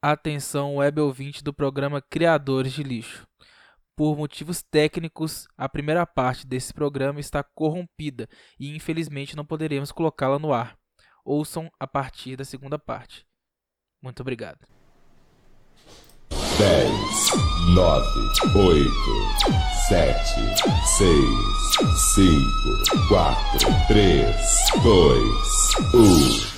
Atenção, web ouvinte do programa Criadores de Lixo. Por motivos técnicos, a primeira parte desse programa está corrompida e infelizmente não poderemos colocá-la no ar. Ouçam a partir da segunda parte. Muito obrigado. 10, 9, 8, 7, 6, 5, 4, 3, 2, 1.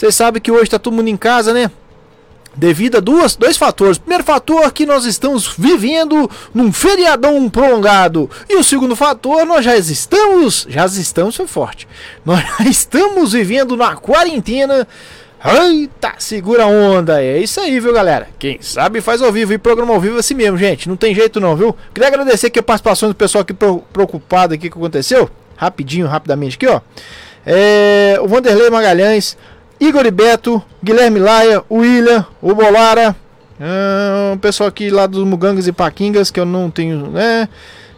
Vocês sabem que hoje tá todo mundo em casa, né? Devido a duas, dois fatores. Primeiro fator que nós estamos vivendo num feriadão prolongado. E o segundo fator, nós já estamos. Já estamos, foi forte. Nós já estamos vivendo na quarentena Eita, segura a onda. É isso aí, viu, galera? Quem sabe faz ao vivo e programa ao vivo assim mesmo, gente. Não tem jeito não, viu? Queria agradecer aqui a participação do pessoal aqui preocupado aqui que aconteceu. Rapidinho, rapidamente aqui, ó. É, o Vanderlei Magalhães, Igor Beto, Guilherme Laia, o William, o Bolara, é, o pessoal aqui lá dos Mugangas e Paquingas, que eu não tenho, né?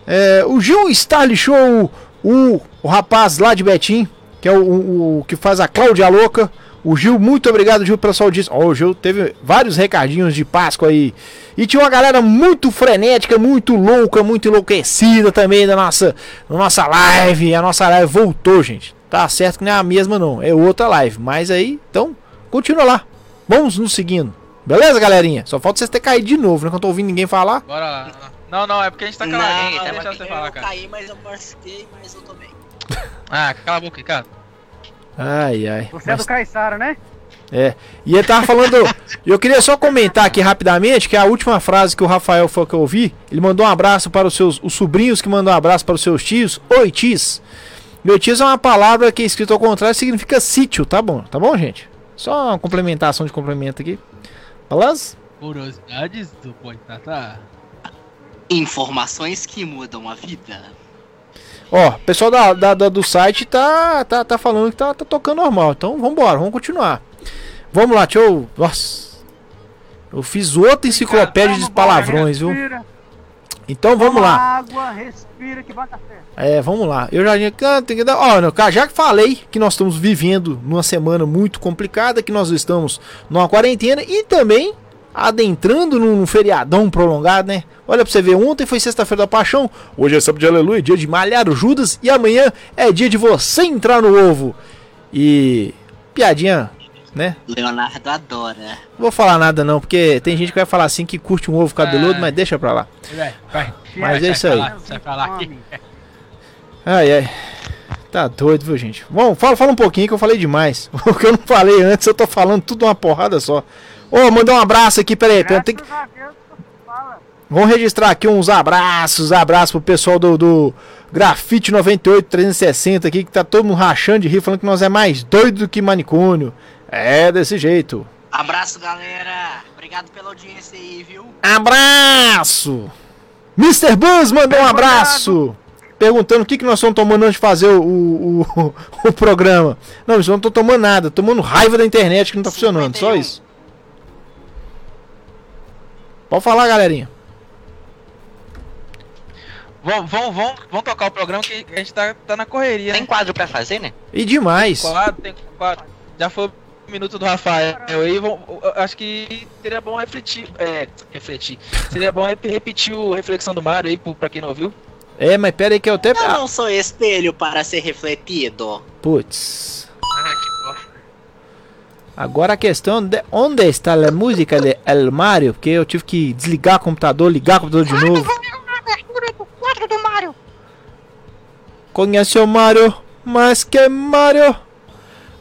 É, o Gil Starly Show, o, o rapaz lá de Betim, que é o, o, o que faz a Cláudia Louca. O Gil, muito obrigado, Gil, pela sua audiência. Oh, o Gil teve vários recadinhos de Páscoa aí. E tinha uma galera muito frenética, muito louca, muito enlouquecida também da nossa, da nossa live. A nossa live voltou, gente. Tá certo que não é a mesma, não. É outra live. Mas aí, então, continua lá. Vamos nos seguindo. Beleza, galerinha? Só falta vocês terem caído de novo, né? Que eu não tô ouvindo ninguém falar. Bora lá. Não, não, é porque a gente tá calado. Não, não, deixa você falar, cara. Eu caí, mas eu machuquei, mas eu tô bem. ah, cala a boca, cara. Ai, ai. Você mas... é do Caissara, né? É. E ele tava falando. eu queria só comentar aqui rapidamente que a última frase que o Rafael foi que eu ouvi, ele mandou um abraço para os seus os sobrinhos que mandou um abraço para os seus tios. Oi, tis. Meu tios é uma palavra que é escrito ao contrário significa sítio, tá bom? Tá bom, gente? Só uma complementação de complemento aqui. Beleza? Curiosidades do Boitatá. Informações que mudam a vida. Ó, o pessoal da, da, da, do site tá, tá, tá falando que tá, tá tocando normal. Então vambora, vamos continuar. Vamos lá, deixa eu. Nossa. Eu fiz outra enciclopédia de palavrões, viu? Então vamos lá. Água, respira que dar certo. É, vamos lá. Eu já tem que dar, ó, já que falei que nós estamos vivendo numa semana muito complicada, que nós estamos numa quarentena e também adentrando num feriadão prolongado, né? Olha pra você ver, ontem foi sexta-feira da paixão, hoje é sábado de aleluia, dia de malhar o Judas e amanhã é dia de você entrar no ovo. E piadinha, né? Leonardo adora. Vou falar nada não, porque tem gente que vai falar assim que curte um ovo cabeludo, é... mas deixa pra lá. Vai, vai. Mas é isso aí. Sai pra lá aqui. Ai, ai. Tá doido, viu, gente? Bom, fala, fala um pouquinho que eu falei demais. O que eu não falei antes, eu tô falando tudo uma porrada só. Ô, oh, mandar um abraço aqui, peraí. Tem que... Vamos registrar aqui uns abraços, abraços pro pessoal do, do Grafite 98 360 aqui, que tá todo mundo rachando de rir, falando que nós é mais doido do que manicônio. É desse jeito. Abraço, galera. Obrigado pela audiência aí, viu? Abraço! Mr. Buzz mandou um abraço! Perguntando o que, que nós estamos tomando antes de fazer o, o, o, o programa. Não, isso não tô tomando nada, tomando raiva da internet que não tá 51. funcionando, só isso. Pode falar, galerinha. Vamos, vamos, vamos, vamos tocar o programa que a gente tá, tá na correria. Tem né? quadro pra fazer, né? E demais. Tem quadro, tem quadro. Já foi minuto do Rafael aí. Acho que seria bom refletir. É, refletir. Seria bom repetir o reflexão do Mario aí pra quem não ouviu. É, mas pera aí que eu até. Eu não sou espelho para ser refletido. Putz. Agora a questão de onde está a música de El Mario, porque eu tive que desligar o computador, ligar o computador de novo. Conhece o Mario, mas que Mario?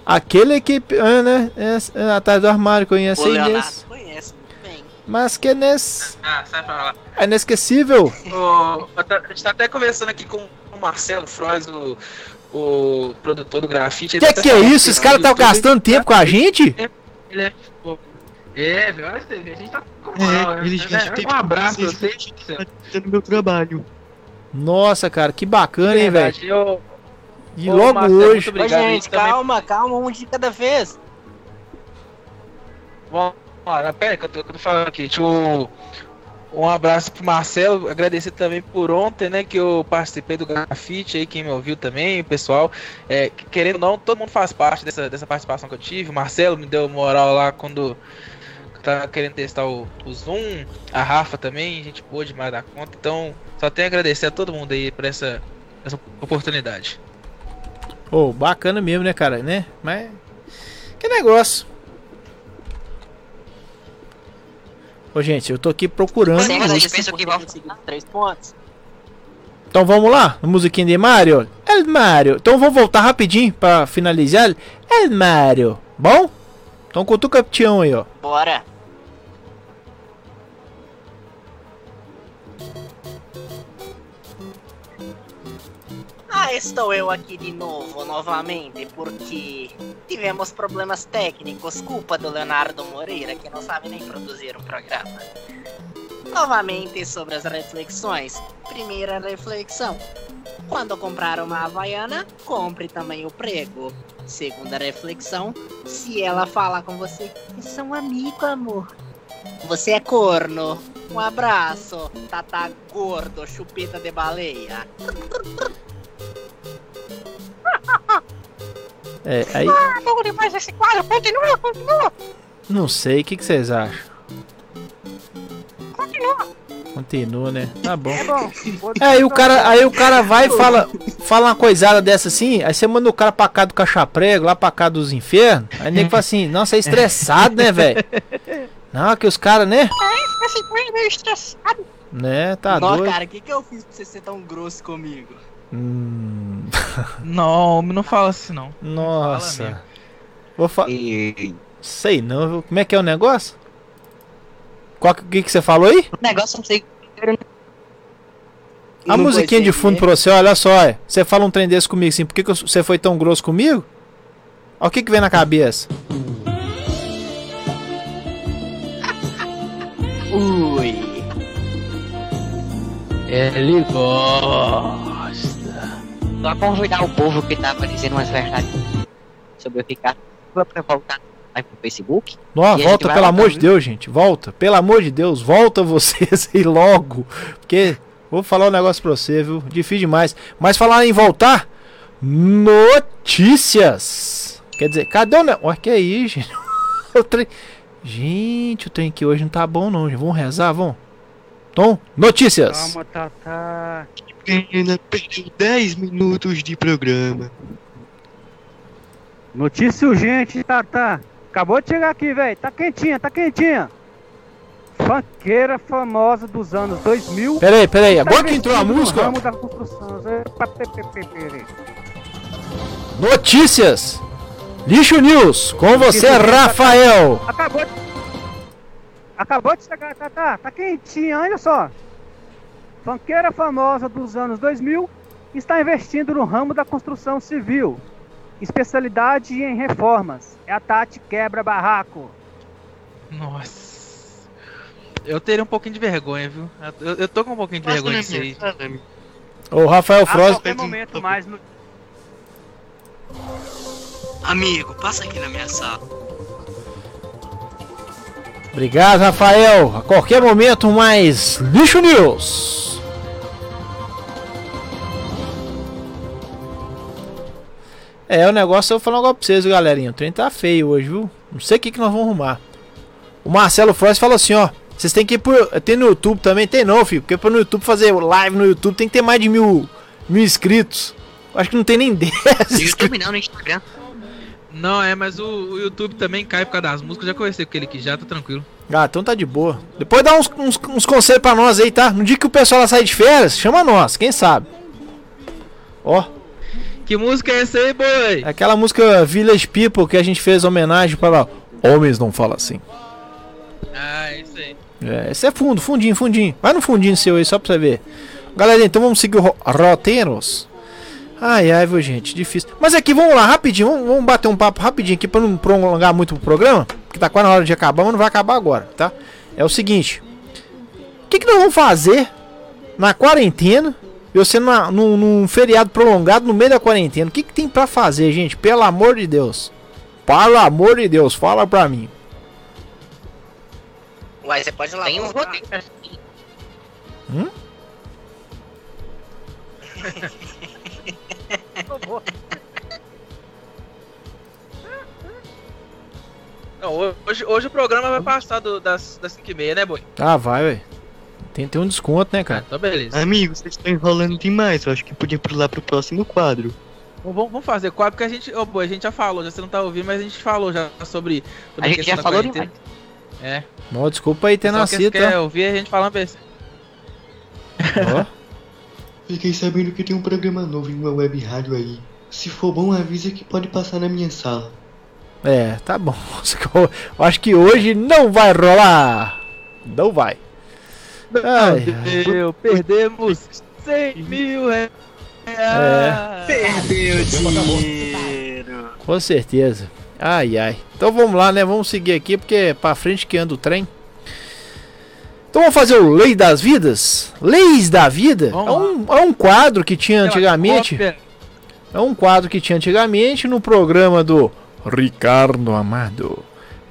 Aquele que, ah, né, é, é, atrás do armário, conhece O Leonardo Inês. conhece muito bem. Mas que Inês, Ah, sai pra lá. é inesquecível. Ô, a gente tá até conversando aqui com o Marcelo Frois, o, o produtor do grafite. Que tá que é isso? Esse cara tá YouTube, gastando tempo com a gente? Ele é. É, velho, olha você vê, a gente tá com É, moral, né? É, Um abraço pra vocês. Fazendo meu trabalho. Nossa, cara, que bacana, hein, velho. Verdade, eu- E Ô, logo Marcelo, hoje. muito Ô, Obrigado, gente, isso também. calma, calma, um de cada vez. Vamos lá, pera que eu tô, que eu tô falando aqui. Deixa eu... Um abraço pro Marcelo, agradecer também por ontem, né, que eu participei do grafite aí, quem me ouviu também, o pessoal. É, que- querendo ou não, todo mundo faz parte dessa, dessa participação que eu tive. O Marcelo me deu moral lá quando tava querendo testar o, o Zoom. A Rafa também, gente boa demais da conta. Então, só tenho a agradecer a todo mundo aí por essa, essa oportunidade. Ô, bacana mesmo, né, cara, né? Mas. Que negócio. Ô, gente, eu tô aqui procurando. Sim, mas a gente pensa que vai conseguir três pontos. Então vamos lá, no musiquinha de Mario. El Mario. Então vamos voltar rapidinho pra finalizar. El Mario. Bom? Então cutuca o aí, ó. Bora. Ah, estou eu aqui de novo, novamente, porque tivemos problemas técnicos, culpa do Leonardo Moreira, que não sabe nem produzir um programa. Novamente sobre as reflexões. Primeira reflexão. Quando comprar uma Havaiana, compre também o prego. Segunda reflexão. Se ela fala com você, é um amigo, amor. Você é corno. Um abraço, tata gordo, chupeta de baleia. É, aí. Ah, bom demais esse quadro. Continua, continua, Não sei, o que, que vocês acham? continua. Continua, né? Tá bom. É bom. É, aí o cara, aí o cara vai e fala, fala uma coisada dessa assim, aí você manda o cara pra cá do cachaprego, lá pra cá dos infernos, aí o nego fala assim, nossa, é estressado, né, velho? Não, que os caras, né? Fica assim ele meio estressado. Né, tá Nossa, doido. cara, o que, que eu fiz pra você ser tão grosso comigo? Hum, Não, não fala assim não. Nossa. mesmo. Vou fa... Sei não? Como é que é o negócio? Qual que, que, que você falou aí? O negócio não sei. A musiquinha de fundo pra você, olha só. é. Você fala um trem desse comigo assim, por que, que você foi tão grosso comigo? Olha o que, que vem na cabeça. Ui. Ele gosta. Só convidar o povo que tava dizendo umas verdades sobre eu ficar pra voltar lá pro Facebook. Não, E a gente volta, pelo amor de. Deus, gente. Volta. Pelo amor de Deus, volta vocês aí logo. Porque vou falar um negócio pra você, viu? Difícil demais. Mas falar em voltar, notícias. Quer dizer, cadê o. Ne... Olha que aí, gente. o trem... Gente, o trem aqui hoje não tá bom, não. gente. Vamos rezar, vamos. Tom, notícias. Calma, Tata. Pena, perdeu 10 minutos de programa. Notícia urgente, Tata. Acabou de chegar aqui, velho. Tá quentinha, tá quentinha. Funkeira famosa dos anos 2000. Peraí, peraí. tá Agora que entrou a música. ramo da construção. Notícias. Lixo News. Com você, Rafael. Acabou de... Acabou de chegar, Tata. Tá quentinha, olha só. Funkeira famosa dos anos 2000 está investindo no ramo da construção civil. Especialidade em reformas. É a Tati Quebra Barraco. Nossa. Eu teria um pouquinho de vergonha, viu? Eu, eu tô com um pouquinho de Passa vergonha na disso aí. O Rafael A Frost. qualquer momento mais no... Amigo, passa aqui na minha sala. Obrigado, Rafael. A qualquer momento, mais Lixo News. É, o negócio, eu vou falar um negócio pra vocês, galerinha. O trem tá feio hoje, viu? Não sei o que, que nós vamos arrumar. O Marcelo Frost falou assim, ó. Vocês tem que ir por. Tem no YouTube também? Tem não, filho. Porque pra no YouTube fazer live no YouTube tem que ter mais de mil, mil inscritos. Acho que não tem nem 10 No inscritos. YouTube não, no Instagram. Não, é, mas o, o YouTube também cai por causa das músicas. Já conversei com aquele aqui já, tá tranquilo. Ah, então tá de boa. Depois dá uns, uns, uns conselhos pra nós aí, tá? No dia que o pessoal lá sair de férias, chama nós, quem sabe? Ó, Que música é essa aí, boy? é aquela música Village People que a gente fez homenagem para Homens Não Fala Assim. Ah, é isso aí. É, esse é fundo, fundinho, fundinho. Vai no fundinho seu aí, só pra você ver. Galera, então vamos seguir o ro- roteiros. Ai, ai, viu, gente, difícil. Mas aqui, vamos lá, rapidinho, vamos, vamos bater um papo rapidinho aqui pra não prolongar muito o programa, que tá quase na hora de acabar, mas não vai acabar agora, tá? É o seguinte: o que, que nós vamos fazer na quarentena? Eu sendo na- num, num feriado prolongado no meio da quarentena. O que, que tem pra fazer, gente? Pelo amor de Deus. Pelo amor de Deus, fala pra mim. Uai, você pode lavar Tem um os roteiro. pratos. Não, hoje, hoje o programa vai passar do- das, das 5h30, né, boy? Ah, vai, velho. Tem, tem um desconto, né, Ah, cara? então beleza. Amigo, vocês estão enrolando demais. Eu acho que podia pular pro próximo quadro. Bom, Vamos, vamos fazer quadro, porque a gente. Ô, boy, a gente já falou, já você não tá ouvindo, mas a gente falou já sobre. sobre A gente questão já falou quarentena. É. Ó, desculpa aí ter Só que nascido, quer tá? ouvir a gente falando besteira. Ó. Fiquei sabendo que tem um programa novo em uma web rádio aí. Se for bom, avisa que pode passar na minha sala. É, tá bom. Eu acho que hoje não vai rolar. Não vai. Ai, perdemos 100 mil reais. É. Perdeu dinheiro. com certeza. Ai, ai. Então vamos lá, né? Vamos seguir aqui porque é pra frente que anda o trem. Então vamos fazer o Lei das Vidas? Leis da Vida? É um, é um quadro que tinha antigamente. É um quadro que tinha antigamente no programa do Ricardo Amado.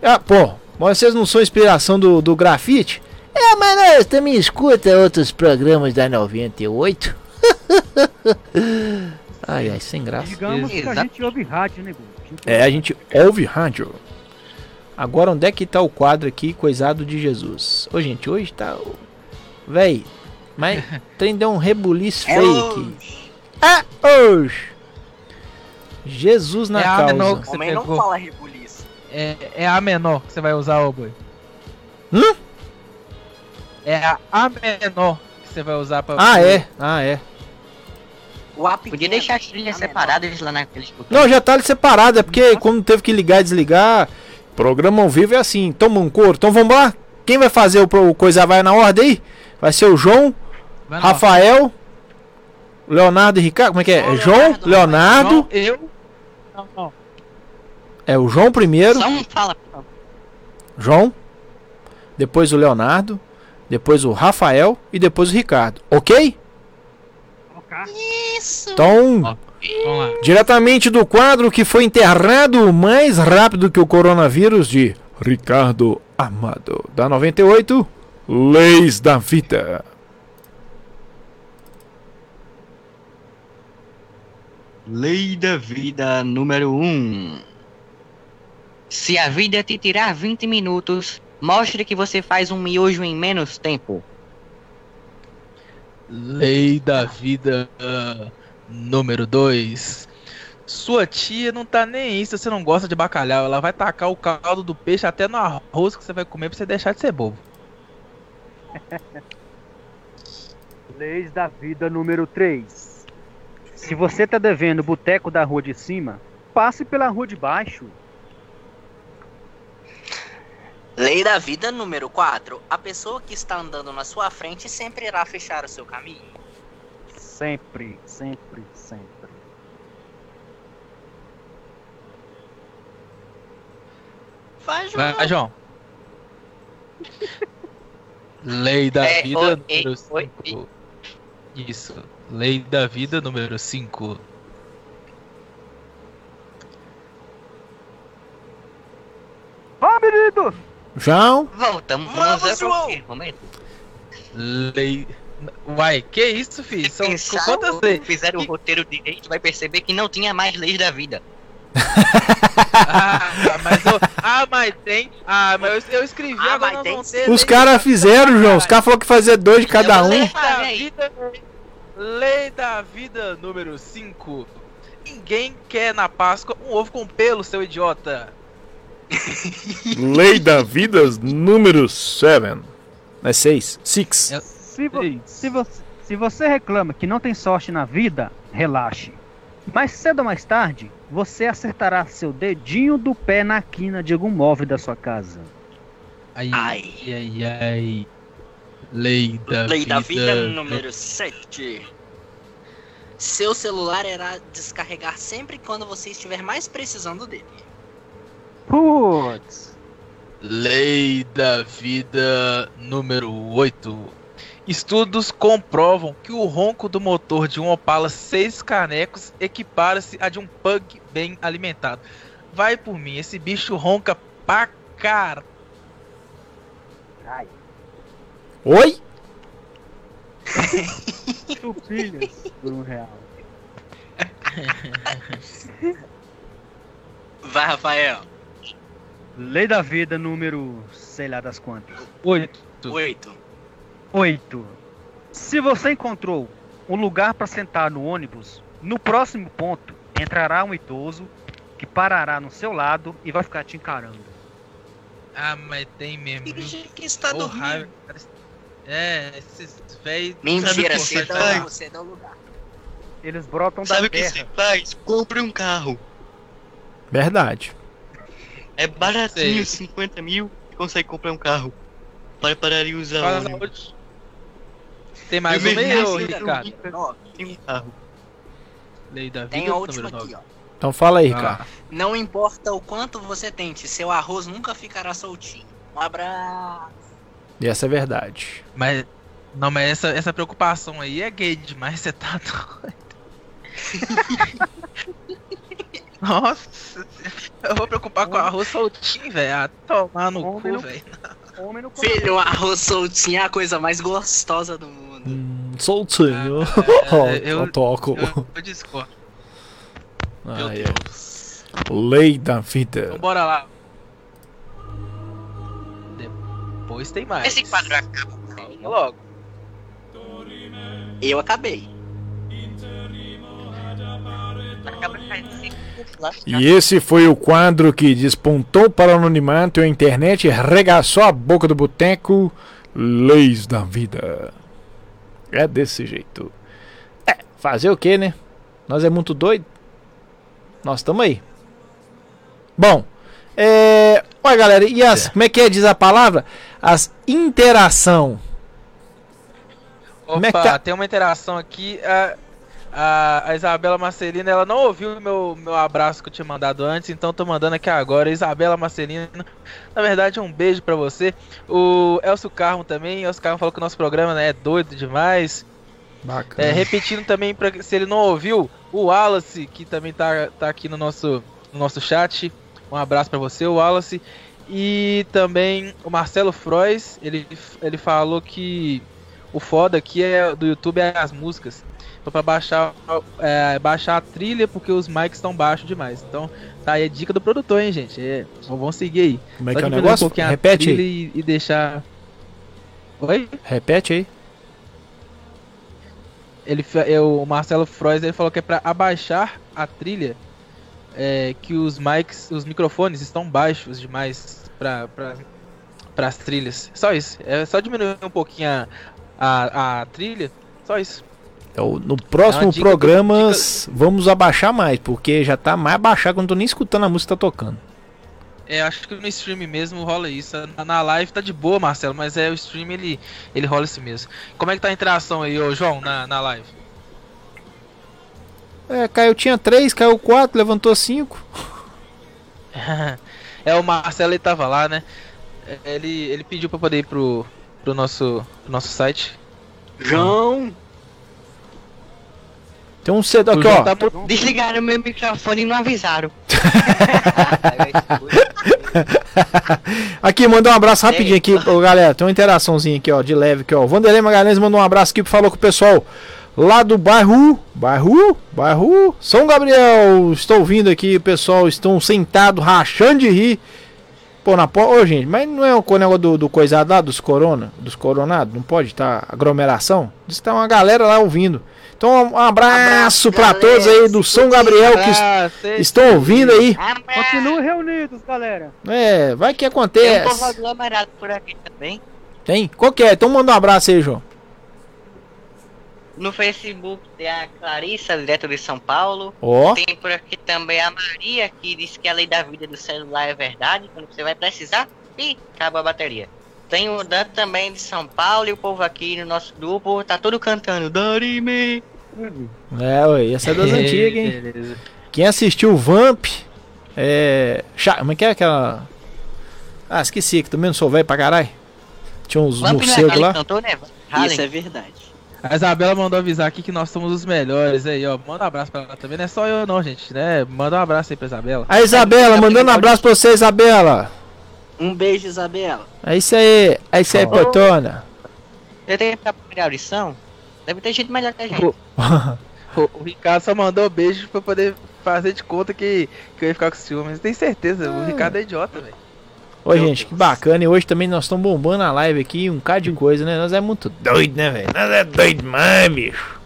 Ah, pô, mas vocês não são inspiração do, do grafite? É, mas nós também escuta outros programas da 98. ai, ai, sem graça. Digamos que a Exato. gente ouve rádio, né, gente É, a gente ouve rádio. Agora, onde é que tá o quadro aqui, coisado de Jesus? Ô, gente, hoje tá. o- Véi, mas trem deu um rebuliço É feio aqui. hoje. Ah, hoje! Jesus na É a causa. menor que você Homem não pegou. fala rebuliço. É, é a menor que você vai usar, ô boi. Hum? É a A menor que você vai usar pra. Ah, é. Ah, é. O A pequeno, Podia deixar as trilhas a menor. separadas lá naqueles botões. Não, já tá ali separado, é porque quando teve que ligar e desligar, programa ao vivo é assim, toma um couro. Então vamos lá? Quem vai fazer o, o coisa vai na ordem aí? Vai ser o João, Vai. Rafael, Leonardo e Ricardo. Como é que é? João, É João, Leonardo, Leonardo. João, eu. Não, não. É o João primeiro, Só um fala. João. Depois o Leonardo. Depois o Rafael e depois o Ricardo. Ok? Isso. Então, diretamente do quadro que foi enterrado mais rápido que o coronavírus de Ricardo Amado, da 98, Leis da Vida. Lei da vida número 1. Um. Se a vida te tirar 20 minutos, mostre que você faz um miojo em menos tempo. Lei da vida ah, número 2. Sua tia não tá nem aí se você não gosta de bacalhau. Ela vai tacar o caldo do peixe até no arroz que você vai comer pra você deixar de ser bobo. Leis da vida número 3. Se você tá devendo o boteco da rua de cima, passe pela rua de baixo. Lei da vida número 4. A pessoa que está andando na sua frente sempre irá fechar o seu caminho. Sempre, sempre, sempre. Vai, João. Vai, João. Lei da É, vida oi, número oi, 5. Isso. Lei da vida número 5. Ó, menino! João, Voltamos Vamos, ao João! Momento. Lei. Uai, que isso, filho? São Pensaram, quantas leis? fizeram o roteiro direito, vai perceber que não tinha mais leis da vida. Ah, mas eu, ah, mas tem. Ah, mas eu, eu escrevi, Ah, agora mas nós tem os lei caras fizeram, João. Os caras falaram que fazia dois de cada Eu um. sei. da vida. Lei da vida número 5. ninguém quer na Páscoa um ovo com pelo, seu idiota. Lei da vida número 7. É 6. 6. Se, vo se, você, se você reclama que não tem sorte na vida, relaxe. Mais cedo ou mais tarde, você acertará seu dedinho do pé na quina de algum móvel da sua casa. Ai, ai, ai, ai. Lei da Lei vida. da vida número 7. Seu celular irá descarregar sempre quando você estiver mais precisando dele. Putz. Lei da vida número 8. Estudos comprovam que o ronco do motor de um Opala 6 canecos equipara-se a de um pug bem alimentado. Vai por mim, esse bicho ronca pra cara. Oi? Chupilhas por um real. Vai, Rafael. Lei da vida número. sei lá das quantas. 8. 8. 8. Se você encontrou um lugar para sentar no ônibus, no próximo ponto entrará um idoso que parará no seu lado e vai ficar te encarando. Ah, mas tem mesmo. viu? Que está Ô, dormindo. É, esses véi. Mentira, sabe você por quê? dá, você dá o lugar. Eles brotam Sabe da o que terra. você faz? Compre um carro. Verdade. É baratinho, Sei. 50 mil, e consegue comprar um carro. Para parar e usar Fala ônibus. Tem mais Eu um meio, assim, Ricardo. Nove. Tem um carro. Lei da vida Tem a última 9. aqui, ó. Então fala aí, Ah. cara. Não importa o quanto você tente, seu arroz nunca ficará soltinho. Um abraço. E essa é verdade. Mas. Não, mas essa, essa preocupação aí é gay demais, você tá doido. Nossa, eu vou preocupar com arroz soltinho, velho. Ah, tomar no Homem cu, velho. Homem no Filho, o arroz soltinho é a coisa mais gostosa do mundo. Hum, soltinho. Ah, é, eu- eu toco. Eu, eu discordo. Meu Ai, Deus. é. Lei da vida. Então bora lá. Depois tem mais. Esse quadro acaba. Calma logo. Eu acabei. Acaba cinco lá. E esse foi o quadro que despontou para o anonimato e a internet regaçou a boca do boteco. Leis da vida. É desse jeito. É, fazer o que, né? Nós é muito doido. Nós estamos aí. Bom, é. Olha, galera, e as. Como é que é, diz a palavra? As interação. Como é que Opa, tá? tem uma interação aqui. A, a, a Isabela Marcelina, ela não ouviu o meu, meu abraço que eu tinha mandado antes, então tô mandando aqui agora. Isabela Marcelina, na verdade, um beijo pra você. O Elcio Carmo também. Elcio Carmo falou que o nosso programa né, é doido demais. Bacana. É, repetindo também, pra, se ele não ouviu, o Wallace, que também tá, tá aqui no nosso, no nosso chat. Um abraço pra você, Wallace. E também o Marcelo Frois, ele, ele falou que o foda aqui é, do YouTube é as músicas. Então pra baixar, é, baixar a trilha porque os mics estão baixos demais. Então tá aí a dica do produtor, hein, gente. É, vamos seguir aí. Como é que é o um negócio? pouquinho a Repete aí. E, e deixar. Oi? Repete aí. ele fa- é, o Marcelo Frois ele falou que é pra abaixar a trilha é, que os mics, os microfones estão baixos demais para para as trilhas. Só isso. É só diminuir um pouquinho a, a, a trilha. Só isso. Então, no próximo É uma dica- programa vamos abaixar mais, porque já tá mais abaixado quando eu tô nem escutando a música que tá tocando. É, acho que no stream mesmo rola isso. Na, na live tá de boa, Marcelo, mas é o stream ele ele rola isso mesmo. Como é que tá a interação aí, ô João, na, na live? É, caiu tinha 3, caiu 4, levantou 5. é, o Marcelo ele tava lá, né? Ele, ele pediu pra poder ir pro, pro, nosso, pro nosso site. João! Tem um cedo O aqui, ó. tá Desligaram meu microfone e não avisaram. Aqui, mandar um abraço rapidinho aqui, ô, galera. Tem uma interaçãozinha aqui, ó, de leve aqui, ó. Vanderlei Magalhães mandou um abraço aqui, falou com o pessoal lá do bairro, bairro, bairro, São Gabriel. Estou ouvindo aqui, o pessoal estão sentados, rachando de rir. Pô, na porta, ô gente, mas não é o negócio do, do coisado lá, dos corona, dos coronados? Não pode estar aglomeração? Diz que tá uma galera lá ouvindo. Então, um abraço, galera. todos aí do São. Gabriel que estão ouvindo aí. Continuem reunidos, galera. É, vai que Tem um povo acontece. aglomerado por aqui também. Tem? Qual que é? Então manda um abraço aí, João. No Facebook tem a Clarissa, direto de São Paulo. Ó, Tem por aqui também a Maria, que diz que a lei da vida do celular é verdade. Quando você vai precisar, e acaba a bateria. Tem o Dan também de São Paulo e o povo aqui no nosso grupo tá todo cantando Dorime. é, ué, essa é das antigas, hein? Beleza. Quem assistiu o Vamp, é. Como é que é aquela. Ah, esqueci, que também não sou velho pra caralho. Tinha uns Vamp é morcegos aquele lá. cantor, né? Isso é verdade. A Isabela mandou avisar aqui que nós somos os melhores aí, ó. Manda um abraço pra ela também. Não é só eu não, gente, né? Manda um abraço aí pra Isabela. A Isabela, mandando um abraço pra você, Isabela. Um beijo, Isabela. É isso aí, é isso aí, Ó. potona. Você tem pra primeira audição? Deve ter gente melhor que a gente. O, o Ricardo só mandou beijo pra poder fazer de conta que, que eu ia ficar com ciúmes. Tem certeza, o Ricardo é idiota, velho. Ô, gente, que bacana. E hoje também nós estamos bombando a live aqui, um cara de coisa, né? Nós é muito doido, né, velho? Nós é doido demais, bicho.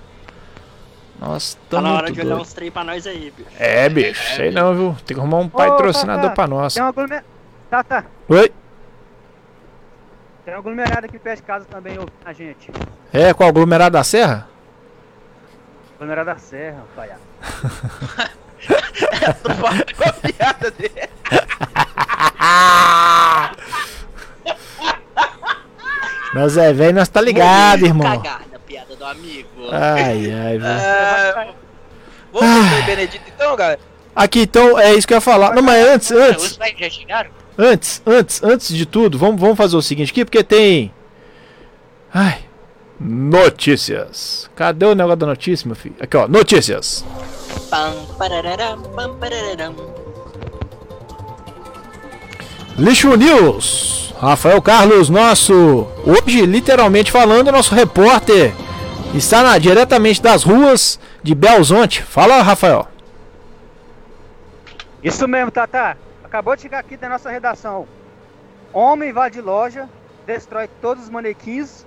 Nós Tá estamos na hora de olhar uns trem pra nós aí, bicho. É, bicho, sei não, viu? Tem que arrumar um patrocinador Tata, pra nós. Tem uma. Tá, tá. Oi? Tem uma aglomerada aqui perto de casa também, ouvindo a gente. É, qual aglomerado da Serra? Aglomerada da Serra, palhaço. Qual a piada dele? Nós é velho, nós tá ligado, Morri irmão. Cagada, piada do amigo. Ai, ai, velho. Ah, vamos pro Benedito então, galera? Aqui, então, é isso que eu ia falar. Não, mas antes, Os antes, velhos já chegaram? Antes, antes, antes de tudo, vamos, vamos fazer o seguinte aqui, porque tem. Ai. Notícias. Cadê o negócio da notícia, meu filho? Aqui, ó, notícias. Lixo News. Rafael Carlos, nosso. Hoje, literalmente falando, nosso repórter está na, diretamente das ruas de Belzonte. Fala, Rafael. Isso mesmo, Tata. Acabou de chegar aqui da nossa redação. Homem invade loja, destrói todos os manequins.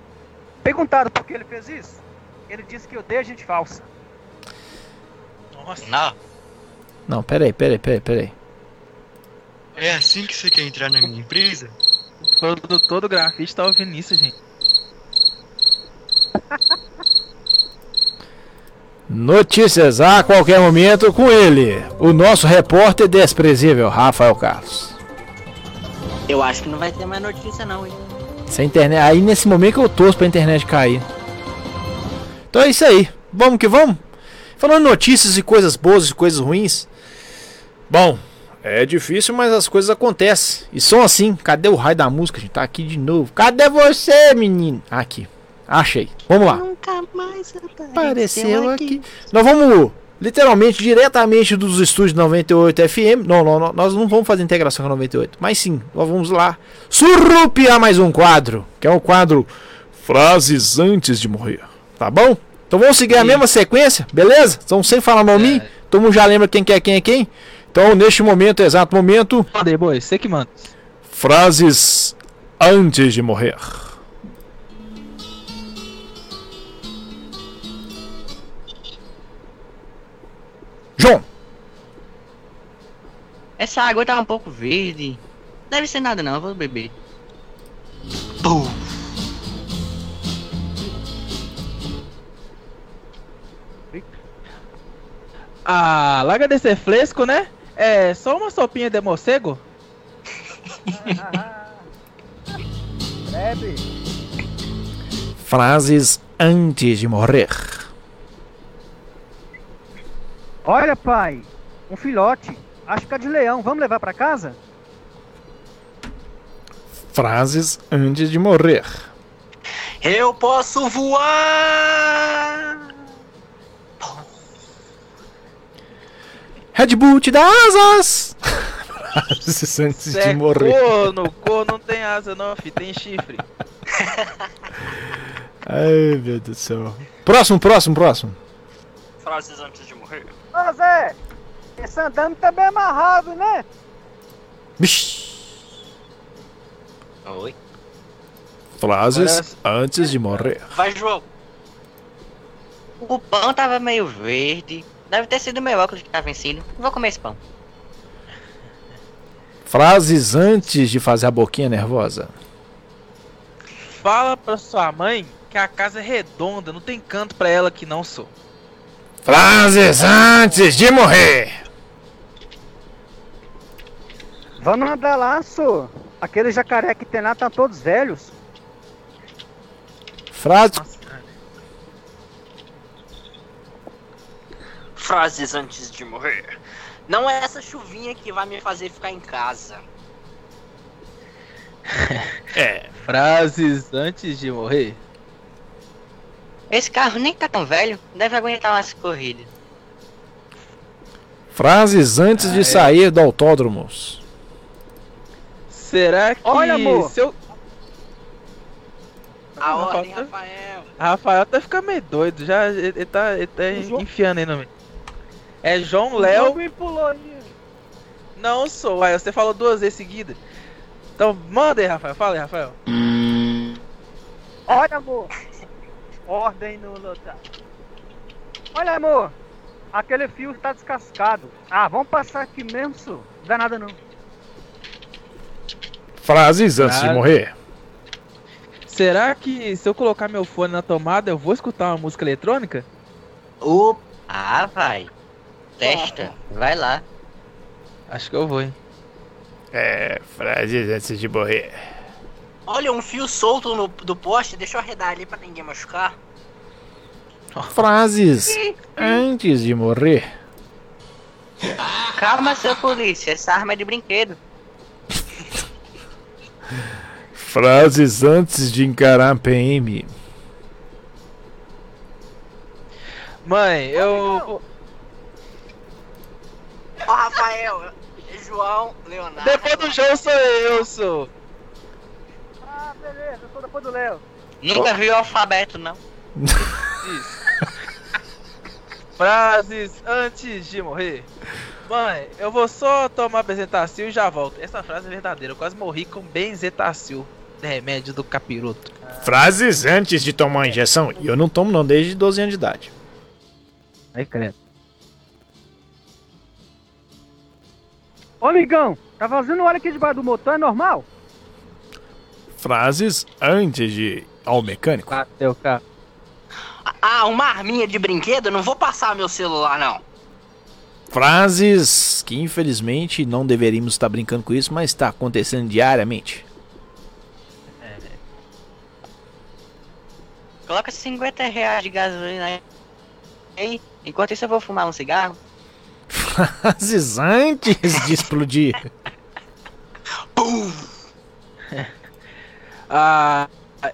Perguntado por que ele fez isso. Ele disse que odeia gente falsa. Nossa. Não. Não, peraí, peraí, peraí, peraí. É assim que você quer entrar na minha empresa? O produtor do grafite tá ouvindo isso, gente. Notícias a qualquer momento com ele, o nosso repórter desprezível, Rafael Carlos. Eu acho que não vai ter mais notícia não, hein? Se a internet, aí nesse momento que eu torço pra internet cair. Então é isso aí. Vamos que vamos. Falando notícias e coisas boas e coisas ruins. Bom, é difícil, mas as coisas acontecem. E são assim. Cadê o raio da música? A gente tá aqui de novo. Cadê você, menino? Aqui. Achei. Vamos lá. Nunca mais Apareceu aqui. Nós vamos literalmente diretamente dos estúdios 98 FM. Não, não, não, nós não vamos fazer integração com a 98, mas sim, nós vamos lá surrupiar mais um quadro, que é o quadro Frases antes de morrer. Tá bom? Então vamos seguir a mesma sequência, beleza? Então sem falar nome, todo mundo já lembra quem que é quem é quem. Então neste momento, exato momento, aí, boy, você que manda. frases antes de morrer. João, Essa água tá um pouco verde. Deve ser nada não, eu vou beber. Pum. Ah, larga de ser fresco, né? É só uma sopinha de morcego? Frases antes de morrer. Olha, pai. Um filhote. Acho que é de leão. Vamos levar pra casa? Frases antes de morrer. Eu posso voar! Red Bull te dá asas. frases antes Cê de é morrer. corno, corno não tem asa não, fi, tem chifre. Ai, meu Deus do céu. Próximo, próximo, próximo. Frases antes de morrer. Ô, Zé. Esse andame tá bem amarrado, né? Vixe. Oi. Frases antes de morrer. Vai, João. O pão tava meio verde. Deve ter sido meu óculos que tá vencido. Vou comer esse pão. Frases antes de fazer a boquinha nervosa. Fala pra sua mãe que a casa é redonda, não tem canto pra ela que não sou. Frases antes de morrer. Vamos nadar lá, sô. Aquele jacaré que tem lá tá todos velhos. Frase. Frases antes de morrer. Não é essa chuvinha que vai me fazer ficar em casa. É. Frases antes de morrer. Esse carro nem tá tão velho. Deve aguentar umas corridas. Frases antes de sair do autódromo. Será que Olha, amor. seu A Não, ordem, falta- Rafael. Rafael tá ficando meio doido, já ele, ele tá, ele tá João- enfiando aí no meio. É João O Léo. jogo me pulou aí. Não sou, aí você falou duas vezes seguidas. Então manda aí, Rafael. Fala aí, Rafael. Olha, amor. Ordem no lugar. Olha, amor. Aquele fio está descascado. Ah, vamos passar aqui mesmo. Não dá nada não. Frases antes de morrer. Será que se eu colocar meu fone na tomada eu vou escutar uma música eletrônica? Opa, Ah, vai. Testa. Vai lá. Acho que eu vou, hein? É, frases antes de morrer. Olha um fio solto no, do poste, deixa eu arredar ali pra ninguém machucar. Frases antes de morrer. Calma, seu polícia. Essa arma é de brinquedo. Frases antes de encarar a PM. Mãe, eu. Ó, Rafael, João, Leonardo. Depois do show sou eu, sou. Ah, beleza. Eu sou depois do Léo. Nunca viu o alfabeto, não. Isso. Frases antes de morrer. Mãe, eu vou só tomar benzetacil e já volto. Essa frase é verdadeira. Eu quase morri com benzetacil. Remédio do capiroto. Frases antes de tomar a injeção. E eu não tomo não desde 12 anos de idade. Aí, credo. Ô, amigão. Tá fazendo hora aqui debaixo do motor, é normal? Frases antes de ir ao mecânico. Bateu o carro. Ah, uma arminha de brinquedo? Não vou passar meu celular, não. Frases que infelizmente não deveríamos estar brincando com isso, mas está acontecendo diariamente. Coloca 50 reais de gasolina aí. Ei, enquanto isso eu vou fumar um cigarro. Frases antes de explodir. Ah,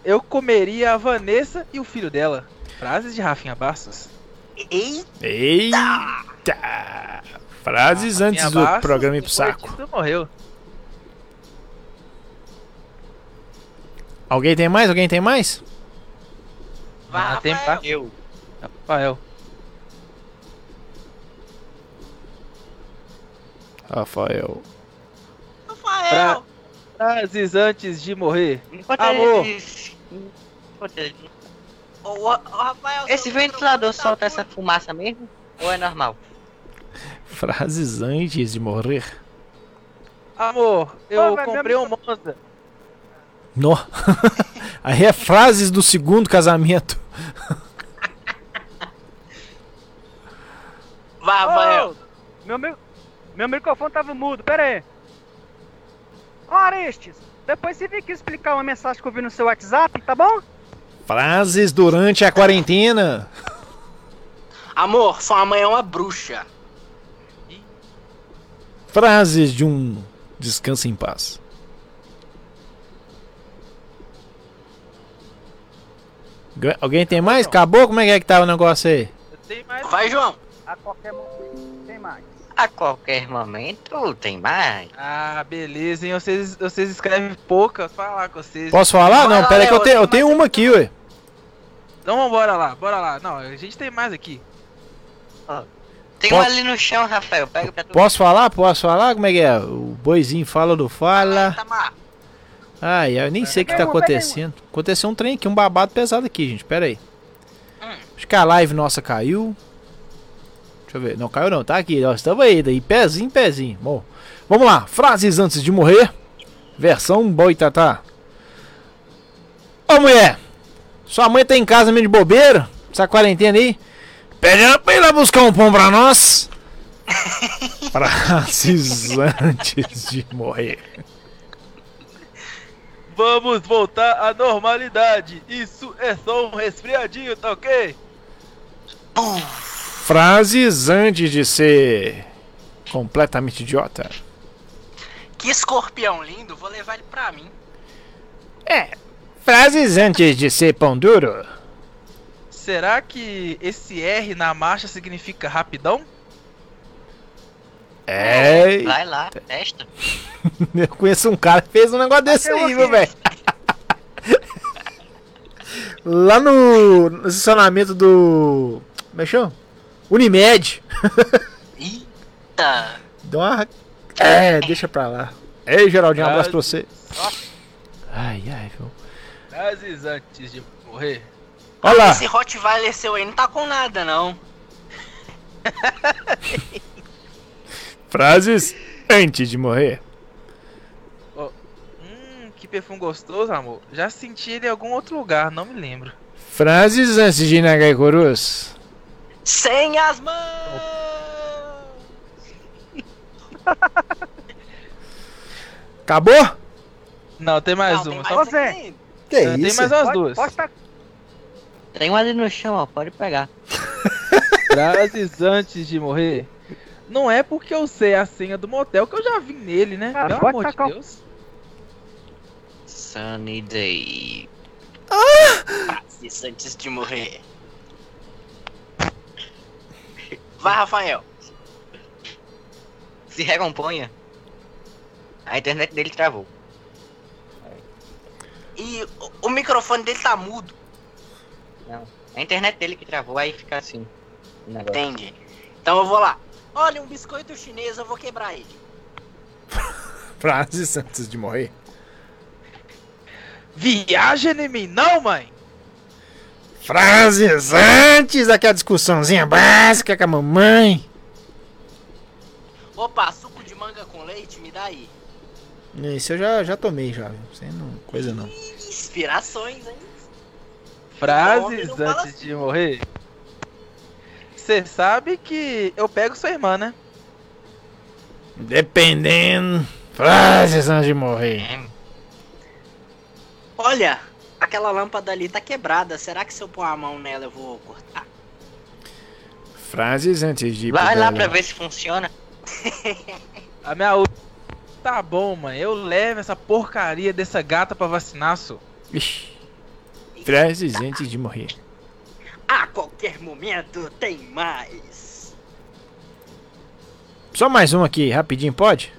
eu comeria a Vanessa e o filho dela. Frases de Rafinha Bastos. Eita! Eita! Frases antes Rafinha do Bastos, programa ir pro saco. morreu. Alguém tem mais? Alguém tem mais? Vai, Ah, tem Rafael. pra eu. Rafael. Rafael. Rafael! Frases antes de morrer. Enquanto eles- enquanto Rafael, Esse ventilador tá solta essa fumaça mesmo? Ou é normal? Frases antes de morrer. Amor, eu comprei um Monza. No. Aí é frases do segundo casamento. Vai, Rafael. Ô, meu, mi- meu microfone tava mudo, pera aí. Ó, Arestes, depois você vem aqui explicar uma mensagem que eu vi no seu WhatsApp, tá bom? Frases durante a quarentena. Amor, sua mãe é uma bruxa. Frases de um descanso em paz. Gu- Alguém tem mais? Acabou? Como é que é que tá o negócio aí? Eu tenho mais. Vai, João. A qualquer momento. A qualquer momento tem mais. Ah, beleza, hein? Vocês, vocês escrevem pouca, falar com vocês. Posso falar? Vai Não, lá, pera aí que eu tenho, eu tenho uma aqui, ué. Então vambora lá, bora lá. Não, a gente tem mais aqui. Tem Posso- um ali no chão, Rafael. Pega pra tu. Posso falar? Posso falar? Como é que é? O boizinho fala do fala. Ai, eu nem sei o que tá uma, acontecendo. Aconteceu um trem aqui, um babado pesado aqui, gente. Pera aí. Acho que a live nossa caiu. Deixa eu ver. Não caiu não, tá aqui. Nós estamos aí, daí pezinho, pezinho. Bom, vamos lá. Frases antes de morrer. Versão boitatá. Ô mulher, sua mãe tá em casa meio de bobeira? Essa quarentena aí? Pede ela pra ir lá buscar um pão pra nós. Frases antes de morrer. Vamos voltar à normalidade. Isso é só um resfriadinho, tá ok? Frases antes de ser completamente idiota. Que escorpião lindo, vou levar ele pra mim. É. Frases antes de ser pão duro. Será que esse R na marcha significa rapidão? É. Vai lá, testa. Eu conheço um cara que fez um negócio desse aí, meu velho. Lá no, no estacionamento do. É chama? Unimed. Eita! Deu uma. É, deixa pra lá. Ei, Geraldinho, um abraço pra você. Ai, ai, viu? Frases antes de morrer. Olha lá. Esse Rottweiler seu aí não tá com nada, não. Frases antes de morrer. Hum, que perfume gostoso, amor. Já senti ele em algum outro lugar, não me lembro. Frases antes de Nagai Corus. Sem as mãos! Acabou? Não, tem mais Não, uma. tem só- mais Você. ainda. Que Ah, Tem mais umas duas. Pode tá... Tem um ali no chão, ó, pode pegar. Frases antes de morrer. Não é porque eu sei a senha do motel que eu já vim nele, né? Cara, Pelo pode amor de tacar Deus. Sunny Day. Frases antes de morrer. Vai, Rafael. Se recomponha. A internet dele travou. E o, o microfone dele tá mudo. Não. A internet dele que travou, aí fica assim. Entendi. Então eu vou lá. Olha, um biscoito chinês, eu vou quebrar ele. Frases antes de morrer. Viaja em mim, não, mãe! Frases antes daquela discussãozinha básica com a mamãe. Opa, suco de manga com leite, me dá aí. Isso eu já, já tomei já? Sem não, coisa não. Inspirações, hein? Frases antes de morrer. Você sabe que eu pego sua irmã, né? Dependendo. Frases antes de morrer. É, Olha, aquela lâmpada ali tá quebrada. Será que se eu pôr a mão nela eu vou cortar? Frases antes de Vai lá pra ver se funciona. A minha outra. Tá bom, mãe. Eu levo essa porcaria dessa gata pra vacinar, só. Ixi. Frases antes de morrer. A qualquer momento tem mais. Só mais um aqui, rapidinho, pode?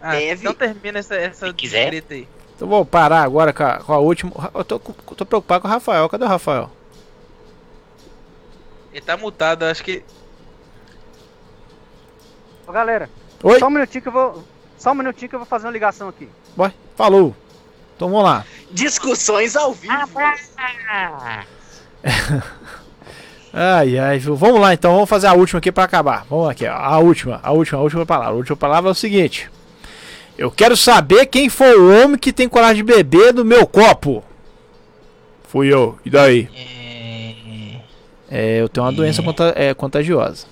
Ah, Deve. então termina essa, essa Se quiser. treta aí. Então vou parar agora com a, com a última. Eu tô, tô preocupado com o Rafael. Cadê o Rafael? Ele tá mutado, acho que. Ô, galera, Oi? só um minutinho que eu vou. Só um minutinho que eu vou fazer uma ligação aqui. Vai, falou. Então vamos lá. Discussões ao vivo. Ai, ai, viu? Vamos lá então, vamos fazer a última aqui pra acabar. Vamos aqui, ó. A última, a última, a última palavra. A última palavra é o seguinte: Eu quero saber quem foi o homem que tem coragem de beber do meu copo. Fui eu, e daí? É, eu tenho uma doença conta- é, contagiosa.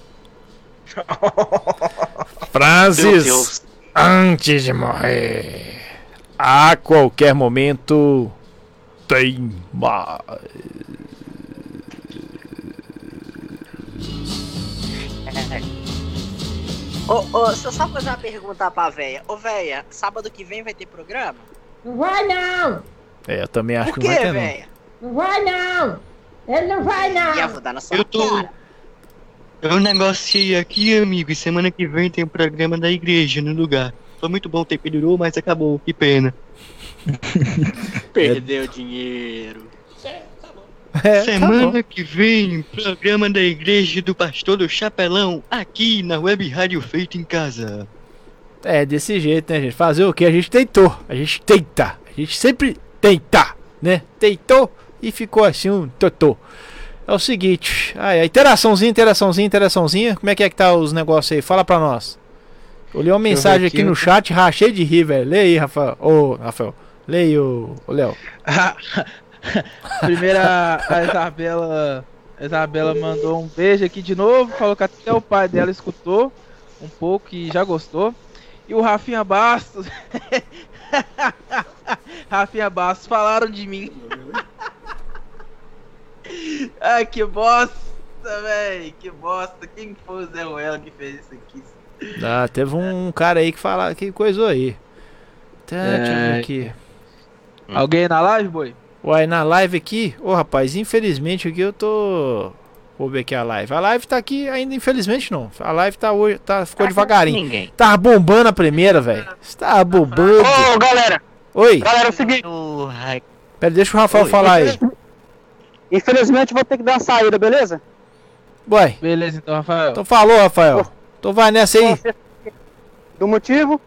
Frases antes de morrer. A qualquer momento tem mais. Ô, ô, deixa eu só fazer uma pergunta pra véia. Ô, véia, sábado que vem vai ter programa? Não vai não! É, eu também acho Por que não vai ter não. véia? Não vai não! Ele não vai Ih, eu não! vou dar na sua Eu tô. cara. Eu negociei aqui, amigo, e semana que vem tem um programa da igreja no lugar. Foi muito bom ter pendurou, mas acabou. Que pena. Perdeu dinheiro. É, tá semana bom. que vem, programa da igreja do pastor do Chapelão, aqui na web rádio feito em casa. É, desse jeito, né, gente? Fazer o que? A gente tentou. A gente tenta. A gente sempre tenta, né? Tentou e ficou assim um totô. É o seguinte, ai, a interaçãozinha, interaçãozinha, interaçãozinha. Como é que é que tá os negócios aí? Fala pra nós. Eu li uma mensagem aqui, aqui, no eu- chat, rachei de rir, velho. Lê aí, Rafael. Ô, Rafael. Lê aí, ô, ô Léo. Primeiro a, Isabela. A Isabela mandou um beijo aqui de novo. Falou que até o pai dela escutou um pouco e já gostou. E o Rafinha Bastos. Rafinha Bastos falaram de mim. Ai, que bosta, véi. Que bosta. Quem foi o Zé Ruela que fez isso aqui? Ah, teve um cara aí que fala que coisou aí. Tá, deixa eu ver É. aqui. Alguém na live, boi? Uai, na live aqui, ô rapaz, infelizmente aqui eu tô. Vou ver aqui a live. A live tá aqui ainda, infelizmente não. A live tá hoje, tá, ficou devagarinho. Ninguém. Tava bombando a primeira, velho. Você Tava bombando. Ô, galera, Oi, galera, é o seguinte. Pera, deixa o Rafael Oi. falar aí. Infelizmente vou ter que dar uma saída, beleza? Uai, Beleza, então, Rafael. então falou, Rafael. Então vai nessa aí. Do motivo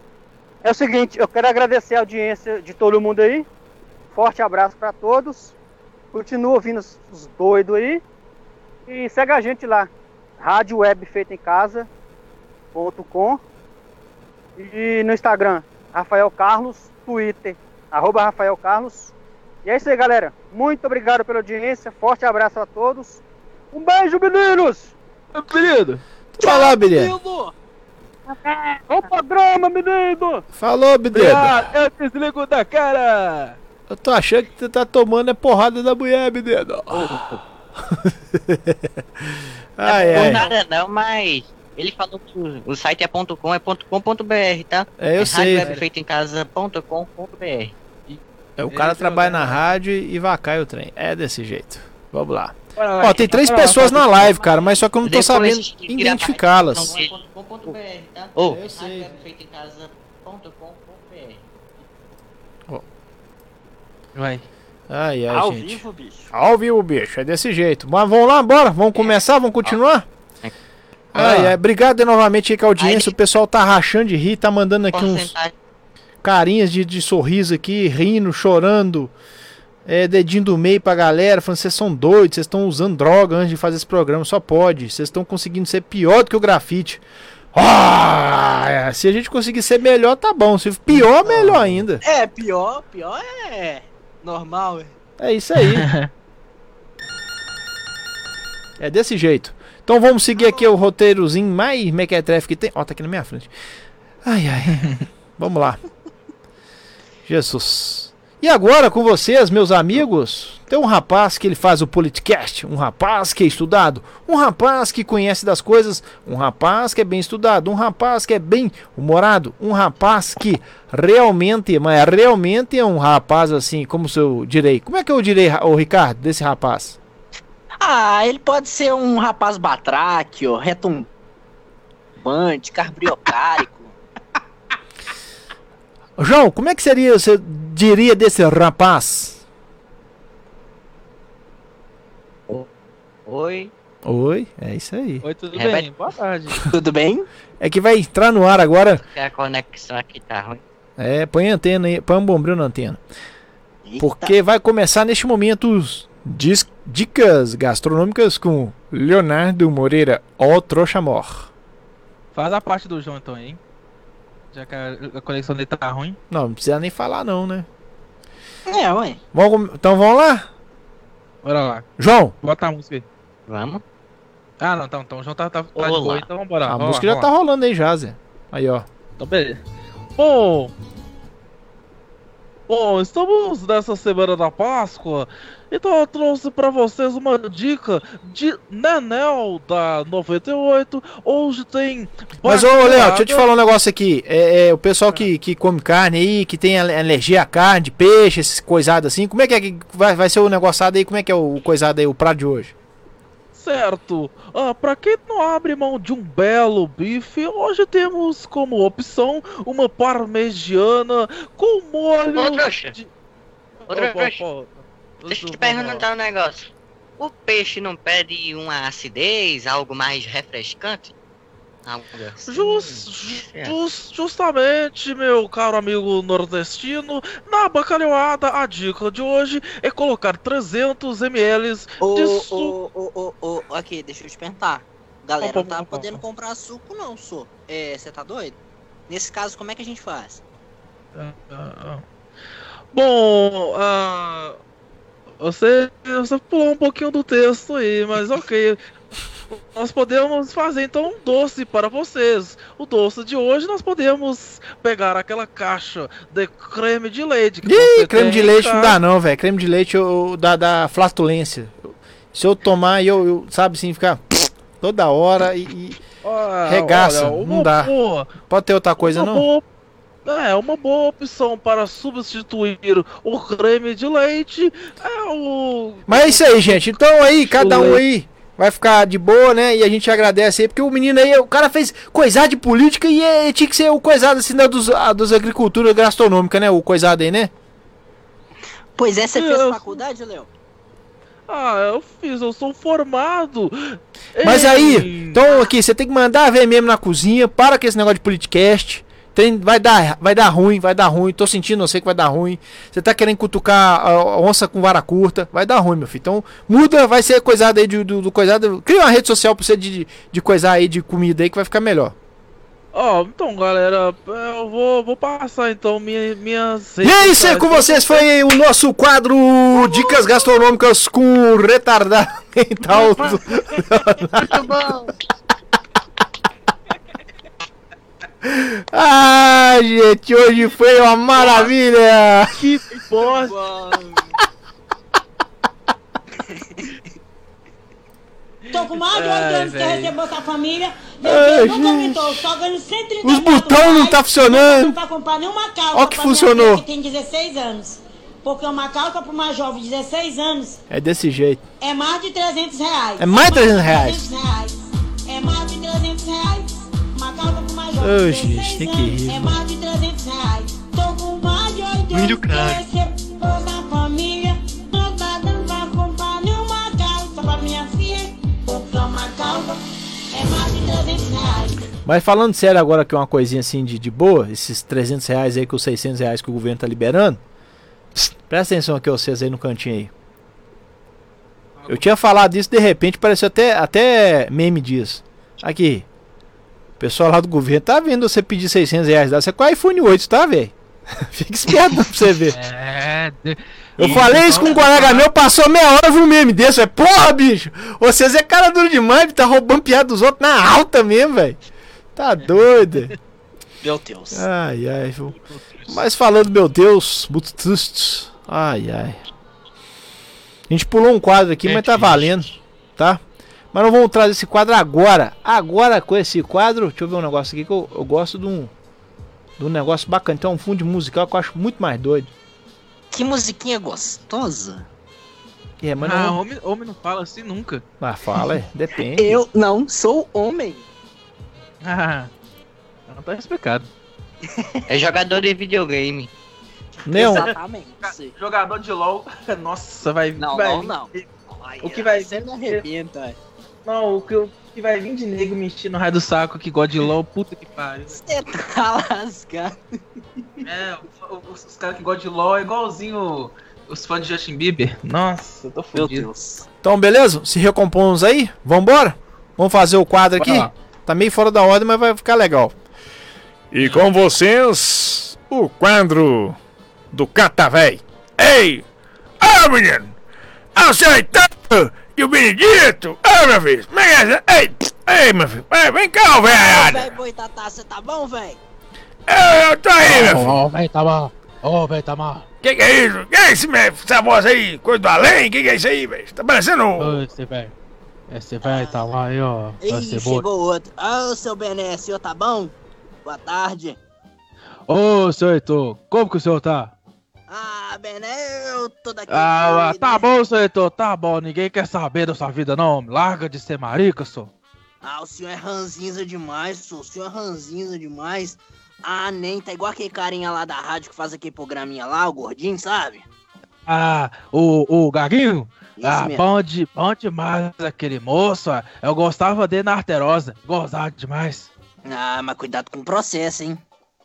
é o seguinte, eu quero agradecer a audiência de todo mundo aí. Forte abraço pra todos. Continua ouvindo os, os doidos aí. E segue a gente lá. Rádio Web Feita em Casa.com E no Instagram, Rafael Carlos, Twitter, arroba Rafael Carlos. E é isso aí, galera. Muito obrigado pela audiência. Forte abraço a todos. Um beijo, meninos! Querido. Fala, Bideiro. Bom programa, menino! Falou, Bideiro. Ah, eu desligo da cara. Eu tô achando que você tá tomando a porrada da mulher, Bideiro. ai, Por ai. nada não, mas ele falou que o- site é .com, é .com.br, tá? É, eu é sei. radiowebfeitaemcasa.com.br. É, o cara trabalha na rádio e vacai o trem. É desse jeito. Vamos lá. Lá, Ó, tem três lá, pessoas na live, cara, mas só que eu não tô sabendo identificá-las. é tá? É Eu sei. Vai. Ai, ai, Ao gente. vivo, bicho. Ao vivo, bicho. É desse jeito. Mas vamos lá, bora. Vamos começar, vamos continuar? Ai, ai, obrigado novamente aí com a audiência. O pessoal tá rachando de rir, tá mandando aqui uns carinhas de, de sorriso aqui, rindo, chorando. É, dedinho do meio pra galera, falando, vocês são doidos, vocês estão usando droga antes de fazer esse programa, só pode. Vocês estão conseguindo ser pior do que o grafite. Ah, se a gente conseguir ser melhor, tá bom. Se pior, melhor ainda. É, pior, pior é normal, é. É isso aí. é desse jeito. Então vamos seguir aqui o roteirozinho mais mequetrefe que tem. Ó, tá aqui na minha frente. Ai, ai. vamos lá. Jesus. E agora com vocês, meus amigos, tem um rapaz que ele faz o Politcast, um rapaz que é estudado, um rapaz que conhece das coisas, um rapaz que é bem estudado, um rapaz que é bem humorado, um rapaz que realmente, mas realmente é um rapaz assim, como se eu direi. Como é que eu direi, o Ricardo, desse rapaz? Ah, ele pode ser um rapaz batráquio, retumbante, carbriocárico. João, como é que seria, você diria desse rapaz? Oi. Oi, é isso aí. Oi, tudo É, bem? Boa tarde. Tudo bem? É que vai entrar no ar agora. Que a conexão aqui tá ruim. É, põe a antena aí, põe um bombril na antena. Eita. Porque vai começar neste momento os dis- dicas gastronômicas com Leonardo Moreira, o trouxa mor. Faz a parte do João então hein? Já que a, conexão dele tá ruim. Não, não precisa nem falar não, né? É, ué. Vamos, então vamos lá? Bora lá. João, Bota a música aí. Vamos? Ah, não, então, então o João tá, tá, tá de boa, então vambora. a vamos música lá, já tá lá. rolando aí já, Zé. Aí, ó. Então, beleza. Bom, bom, estamos nessa semana da Páscoa, então eu trouxe pra vocês uma dica de Nenel da 98. Hoje tem. Mas, ô, Léo, deixa eu te falar um negócio aqui. É, é, o pessoal que, que come carne aí, que tem ale- alergia a carne, peixe, esses coisados assim, como é que é que vai, vai ser o negociado aí? Como é que é o coisado aí, o prato de hoje? Certo. Ah, pra quem não abre mão de um belo bife, hoje temos como opção uma parmegiana com molho. Trouxa. de- Ô, Ô, trouxa. pô, pô, Deixa eu te perguntar um negócio. O peixe não pede uma acidez, algo mais refrescante? Alga. Jus, É. jus- justamente, meu caro amigo nordestino, na bacalhauada a dica de hoje é colocar 300 ml de ô, suco. ô, ô, ô, ô, aqui, deixa eu te perguntar. Galera, não tá podendo comprar suco não, sou. É, você tá doido? Nesse caso, como é que a gente faz? Ah, ah, ah. Bom, ah, você, você pulou um pouquinho do texto aí, mas ok. Nós podemos fazer então um doce para vocês. O doce de hoje nós podemos pegar aquela caixa de creme de leite. Ih, creme de leite não dá não, velho. Creme de leite eu, dá, dá flatulência. Se eu tomar, eu, eu sabe assim, ficar toda hora e, e regaça, olha, não dá. boa- Pode ter outra coisa não? boa- é, uma boa opção para substituir o creme de leite é o. Mas é isso aí, gente. Então aí, cada um aí vai ficar de boa, né? E a gente agradece aí, porque o menino aí, o cara fez coisado de política e é, tinha que ser o coisado assim da dos, a, dos agricultura gastronômica, né? O coisado aí, né? Pois é, você fez Eu- faculdade, Léo? Ah, eu fiz, eu sou formado. Mas em- aí, então aqui, você tem que mandar ver mesmo na cozinha, para com esse negócio de politicast. Tem, vai, dar, vai dar ruim, vai dar ruim. Tô sentindo, eu sei que vai dar ruim. Você tá querendo cutucar a onça com vara curta, vai dar ruim, meu filho. Então, muda, vai ser coisado aí do, do, do coisado. Cria uma rede social pra você de, de coisar aí de comida aí que vai ficar melhor. Ó, então galera, eu vou, vou passar então minha, minhas. E é isso aí com vocês, foi o nosso quadro Dicas Gastronômicas com retardado mental. Muito bom. Ah, gente, hoje foi uma maravilha! Que bosta! Tô com mais de Ai, 8 anos que velho. recebo essa família. Ai, Eu nunca me gente. tô, só ganho 130 Os botões não tá funcionando. Não pra comprar nenhuma calça. Ó que funcionou. Que tem 16 anos. Porque uma calça pra uma jovem de 16 anos É desse jeito. é mais de 300 reais. É mais de 300 reais. 300 reais. É mais de 300 reais. Ô, de gente, 16 tem que rir, é mano. mais de 300 reais. Tô com mais de 8 Muito caro. recebo da família. Não dando pra comprar nenhuma calça pra minha filha. Comprar uma calça mais de 300 reais. Mas falando sério agora que é uma coisinha assim de, de boa, esses 300 reais aí com os 600 reais que o governo tá liberando, presta atenção aqui vocês aí no cantinho aí. Eu tinha falado isso, de repente pareceu até, até meme disso. Aqui, o pessoal lá do governo tá vendo você pedir 600 reais, dá você com o iPhone 8, tá, velho? Fica esperto pra você ver. É. Eu falei isso com um colega meu, passou meia hora, viu um meme desse. velho. Porra, bicho! Vocês é cara duro demais, tá roubando piada dos outros na alta mesmo, velho. Tá doido. Meu Deus. Ai, ai, viu? Mas falando, meu Deus, muito triste. Ai, ai. A gente pulou um quadro aqui, mas tá valendo, tá? Mas não vamos trazer esse quadro agora. Agora com esse quadro, deixa eu ver um negócio aqui que eu, eu gosto de um, de um negócio bacana. Tem um fundo musical que eu acho muito mais doido. Que musiquinha gostosa. É, mas Ah, não. homem, homem não fala assim nunca. Ah, fala, é, depende. Eu não sou homem. Ah, não tá explicado. É jogador de videogame. Neon, Exatamente. Jogador de LOL. Nossa, vai Não, vai não, não. Ai, O que vai Você me arrebenta. Não, o que, o que vai vir de nego me encher no raio do saco que gosta de LOL, puta que pariu. Você tá lascado. É, os, os caras que gostam de LOL é igualzinho os fãs de Justin Bieber. Nossa, eu tô Meu fudido. Deus. então beleza? Se recompomos aí? Vambora? Vamos fazer o quadro aqui? Lá. Tá meio fora da ordem, mas vai ficar legal. E com vocês, o quadro do Catavéi. Ei! Ah, menino! Aceitando! E o Benedito! Ah, meu filho! Vem essa! Ei! Ei, meu filho! Ei, vem cá, Ô, velho! velho Boitatá, você tá bom, velho? Eu, eu tô aí, meu filho! Ô, velho, tá mal. Ô, velho, tá mal. Que que é isso? Que é esse, meu- essa voz aí? Coisa do além? Que que é isso aí, velho? Tá parecendo... Ô, esse velho. Esse velho tá lá aí, ó. Ih, chegou outro. Ah, seu Bené, o senhor tá bom? Boa tarde. Ô, seu Heitor, como que o senhor tá? Ah, Bené, eu tô daqui. Ah, tá bom, seu Heitor, tá bom. Ninguém quer saber da sua vida, não. Larga de ser marica, senhor. Ah, o senhor é ranzinza demais, senhor. O senhor é ranzinza demais. Ah, nem tá igual aquele carinha lá da rádio que faz aquele programinha lá, o gordinho, sabe? Ah, o, o Gaguinho? Isso ah, mesmo. bom, de, bom demais aquele moço. Eu gostava dele na arterosa. Gostava demais. Ah, mas cuidado com o processo, hein?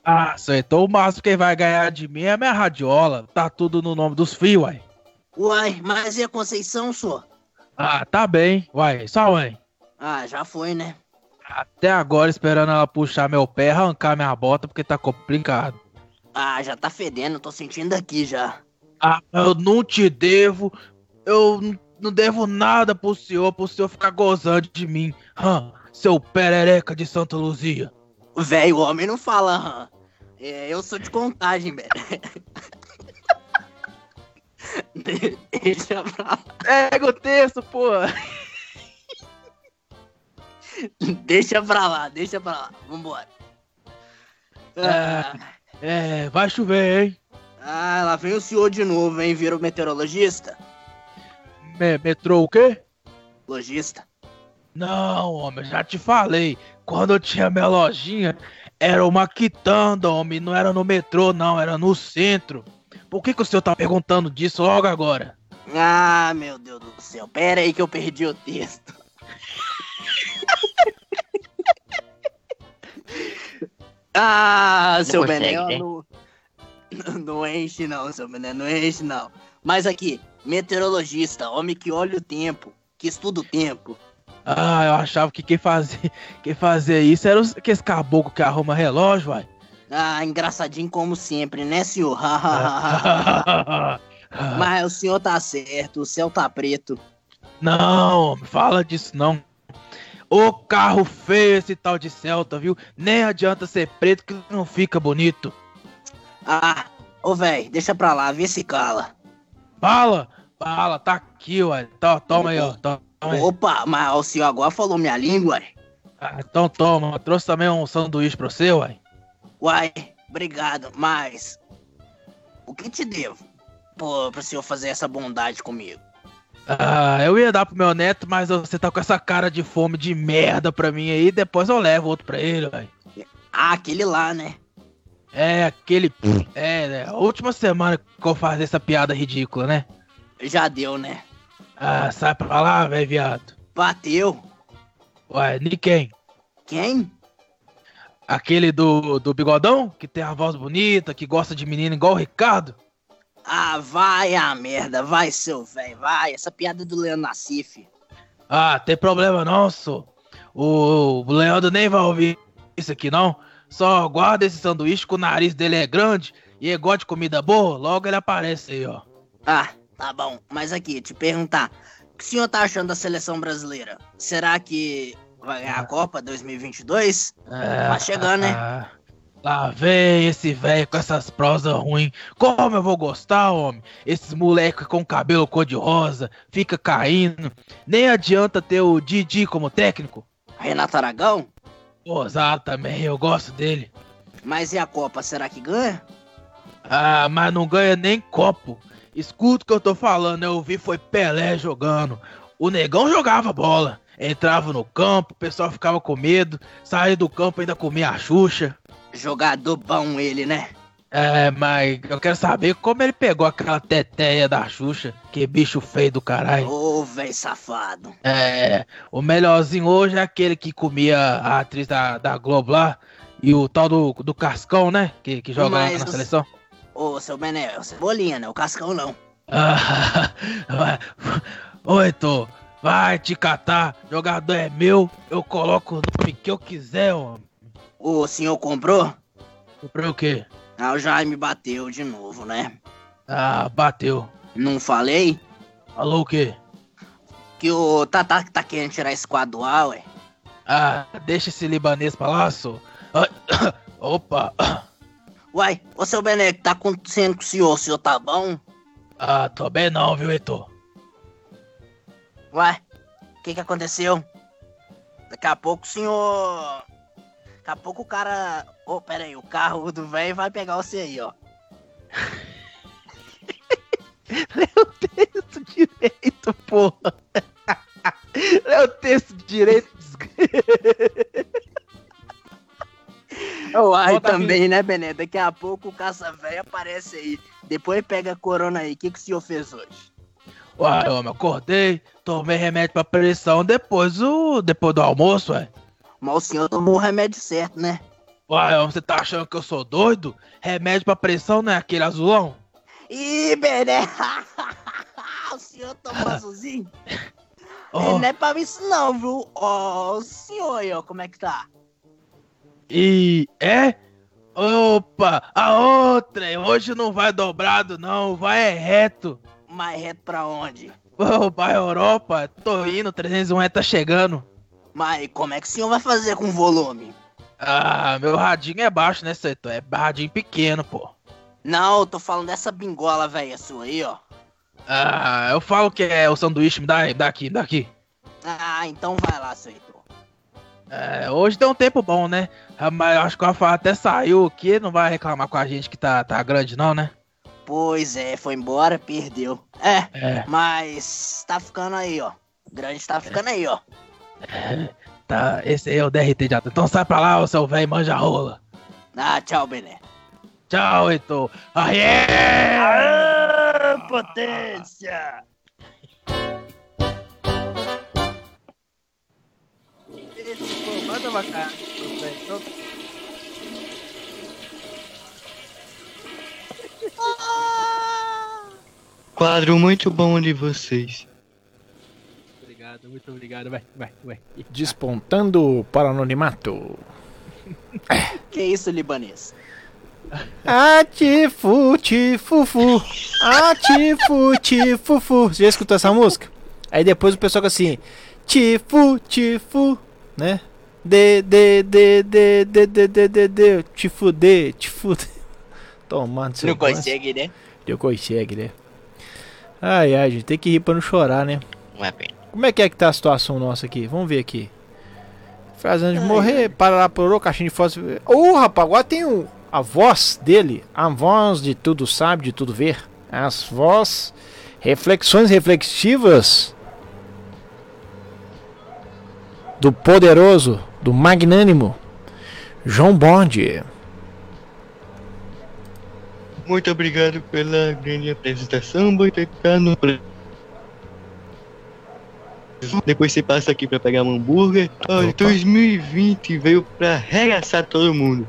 Ah, Heitor, o máximo que vai ganhar de mim é minha radiola. Tá tudo no nome dos fios, uai. Uai, mas e a Conceição, senhor? Ah, tá bem. Uai, só mãe. Ah, já foi, né? Até agora esperando ela puxar meu pé, arrancar minha bota, porque tá complicado. Ah, já tá fedendo, tô sentindo aqui já. Ah, eu não te devo. Eu não devo nada pro senhor, pro senhor ficar gozando de mim. Hã, seu perereca de Santa Luzia. Velho, o homem não fala? É, eu sou de contagem, velho. De- Deixa pra lá. Pega o texto, pô. Deixa pra lá, deixa pra lá. Vambora. Ah, É, vai chover, hein? ah, lá vem o senhor de novo, hein? Vira o meteorologista? Me metrô o quê? Logista. Não, homem, já te falei. Quando eu tinha minha lojinha, era uma quitanda, homem. Não era no metrô, não, era no centro. Por que, que o senhor tá perguntando disso logo agora? Ah, meu Deus do céu. Pera aí que eu perdi o texto. ah, Não seu Bené, né? não, não enche não, seu Bené, não enche não. Mas aqui, meteorologista, homem que olha o tempo, que estuda o tempo. Ah, eu achava que quem fazia, quem fazia isso era os, aqueles caboclo que arruma relógio, vai. Ah, engraçadinho como sempre, né, senhor? Mas o senhor tá certo, o céu tá preto. Não, fala disso não. Ô carro feio esse tal de Celta, viu? Nem adianta ser preto que não fica bonito. Ah, ô véi, deixa pra lá, vê se cala. Fala, fala, tá aqui, ué. Tó- Toma aí, ó. Toma. Opa, mas o senhor agora falou minha língua, ué. Ah, então toma, eu trouxe também um sanduíche pra você, ué. Uai, obrigado, mas. O que te devo? Pô, pro senhor fazer essa bondade comigo. Ah, eu ia dar pro meu neto, mas você tá com essa cara de fome de merda pra mim aí, depois eu levo outro pra ele, ué. Ah, aquele lá, né? É, aquele. É, né? A última semana que eu fazer essa piada ridícula, né? Já deu, né? Ah, sai pra lá, velho, viado. Bateu. Ué, de quem? Quem? Aquele do, do bigodão, que tem a voz bonita, que gosta de menino igual o Ricardo? Ah, vai a merda, vai, seu velho, vai. Essa piada é do Leandro Nassif. Ah, tem problema não, só. O, o Leandro nem vai ouvir isso aqui, não. Só guarda esse sanduíche que o nariz dele é grande e ele gosta de comida boa, logo ele aparece aí, ó. Ah, tá bom. Mas aqui, te perguntar. O que o senhor tá achando da seleção brasileira? Será que vai ganhar a Copa 2022? É, Tá chegando, né? lá vem esse velho com essas prosas ruins. Como eu vou gostar, homem? Esses moleques com cabelo cor-de-rosa, fica caindo. Nem adianta ter o Didi como técnico. Renato Aragão? Zara também, eu gosto dele. Mas e a Copa, será que ganha? Ah, mas não ganha nem copo. Escuta o que eu tô falando, eu vi foi Pelé jogando. O negão jogava bola. Entrava no campo, o pessoal ficava com medo. Saía do campo ainda comia a Xuxa. Jogador bom ele, né? É, mas eu quero saber como ele pegou aquela teteia da Xuxa. Que bicho feio do caralho. Ô, velho safado. É, o melhorzinho hoje é aquele que comia a atriz da, da Globo lá. E o tal do, do Cascão, né? Que, que joga lá Mas na seleção. Ô, seu Bené, o Cebolinha, né? O Cascão não. Ah, vai. Oi, Tô. Vai te catar. Jogador é meu. Eu coloco o nome que eu quiser, homem. O senhor comprou? Comprei o quê? Ah, o Jaime bateu de novo, né? Ah, bateu. Não falei? Falou o quê? Que o Tatá tá querendo tirar esse quadro do ar, ué. Ah, deixa esse libanês pra lá, só. Opa. Uai, ô seu Bené, o que tá acontecendo com o senhor? O senhor tá bom? Ah, tô bem não, viu, Heitor? Uai, o que que aconteceu? Daqui a pouco o senhor... Daqui a pouco o cara... Ô, pera aí, o carro do velho vai pegar você aí, ó. Lê o texto direito, porra. Lê o texto direito. Uai, Volta também, né, Bené? Daqui a pouco o caça velho aparece aí. Depois pega a corona aí. O que que o senhor fez hoje? Uai, homem, acordei, tomei remédio pra pressão depois, o, depois do almoço, ué. Mas o senhor tomou o remédio certo, né? Uai, você tá achando que eu sou doido? Remédio pra pressão não é aquele azulão? Ih, Bené! o senhor tomou azulzinho? Oh. Não é pra isso não, viu? Ó, o senhor aí, ó, como é que tá? E é? Opa, a outra, hoje não vai dobrado não, vai é reto. Mais reto pra onde? Ô, pra Europa, tô indo, 301 tá chegando. Mas como é que o senhor vai fazer com o volume? Ah, meu radinho é baixo, né, Seto? É radinho pequeno, pô. Não, eu tô falando dessa bingola velha sua aí, ó. Ah, eu falo que é o sanduíche, me dá me dá aqui, me dá aqui. Ah, então vai lá, Heitor. É, hoje tem um tempo bom, né? Ah, Mas eu acho que o Rafael até saiu aqui, não vai reclamar com a gente que tá, tá grande não, né? Pois é, foi embora, perdeu. É, É. mas tá ficando aí, ó. Grande tá ficando aí, ó. Tá, esse aí é o DRT de. Então sai pra lá, o seu velho manja rola. Ah, tchau, Bené. Tchau, Heitor. Ah, yeah! Aê, potência! Cara. Quadro muito bom de vocês. Obrigado, muito obrigado. Vai, vai, vai. Despontando para o anonimato. Que isso, libanês? Atifu, tifufu. Atifu, tifufu. Você já escutou essa música? Aí depois o pessoal fica assim: Tifu, tifu, né? De, de, de, de, de, de, de, de, de, te fuder, te fuder. Tomando seu Não consegue, né? Não consegue, né? Ai, ai, gente, tem que rir pra não chorar, né? Não é pena. Como é que é que tá a situação nossa aqui? Vamos ver aqui. Fazendo de morrer, para lá, porou, caixinha de fósforo. Ô, rapaz, agora tem o, a voz dele, a voz de tudo sabe, de tudo ver. As voz, reflexões reflexivas do poderoso, do magnânimo João Bond. Muito obrigado pela grande apresentação, Boitecano. Depois você passa aqui pra pegar um hambúrguer. Olha, Opa. 2020 veio pra arregaçar todo mundo.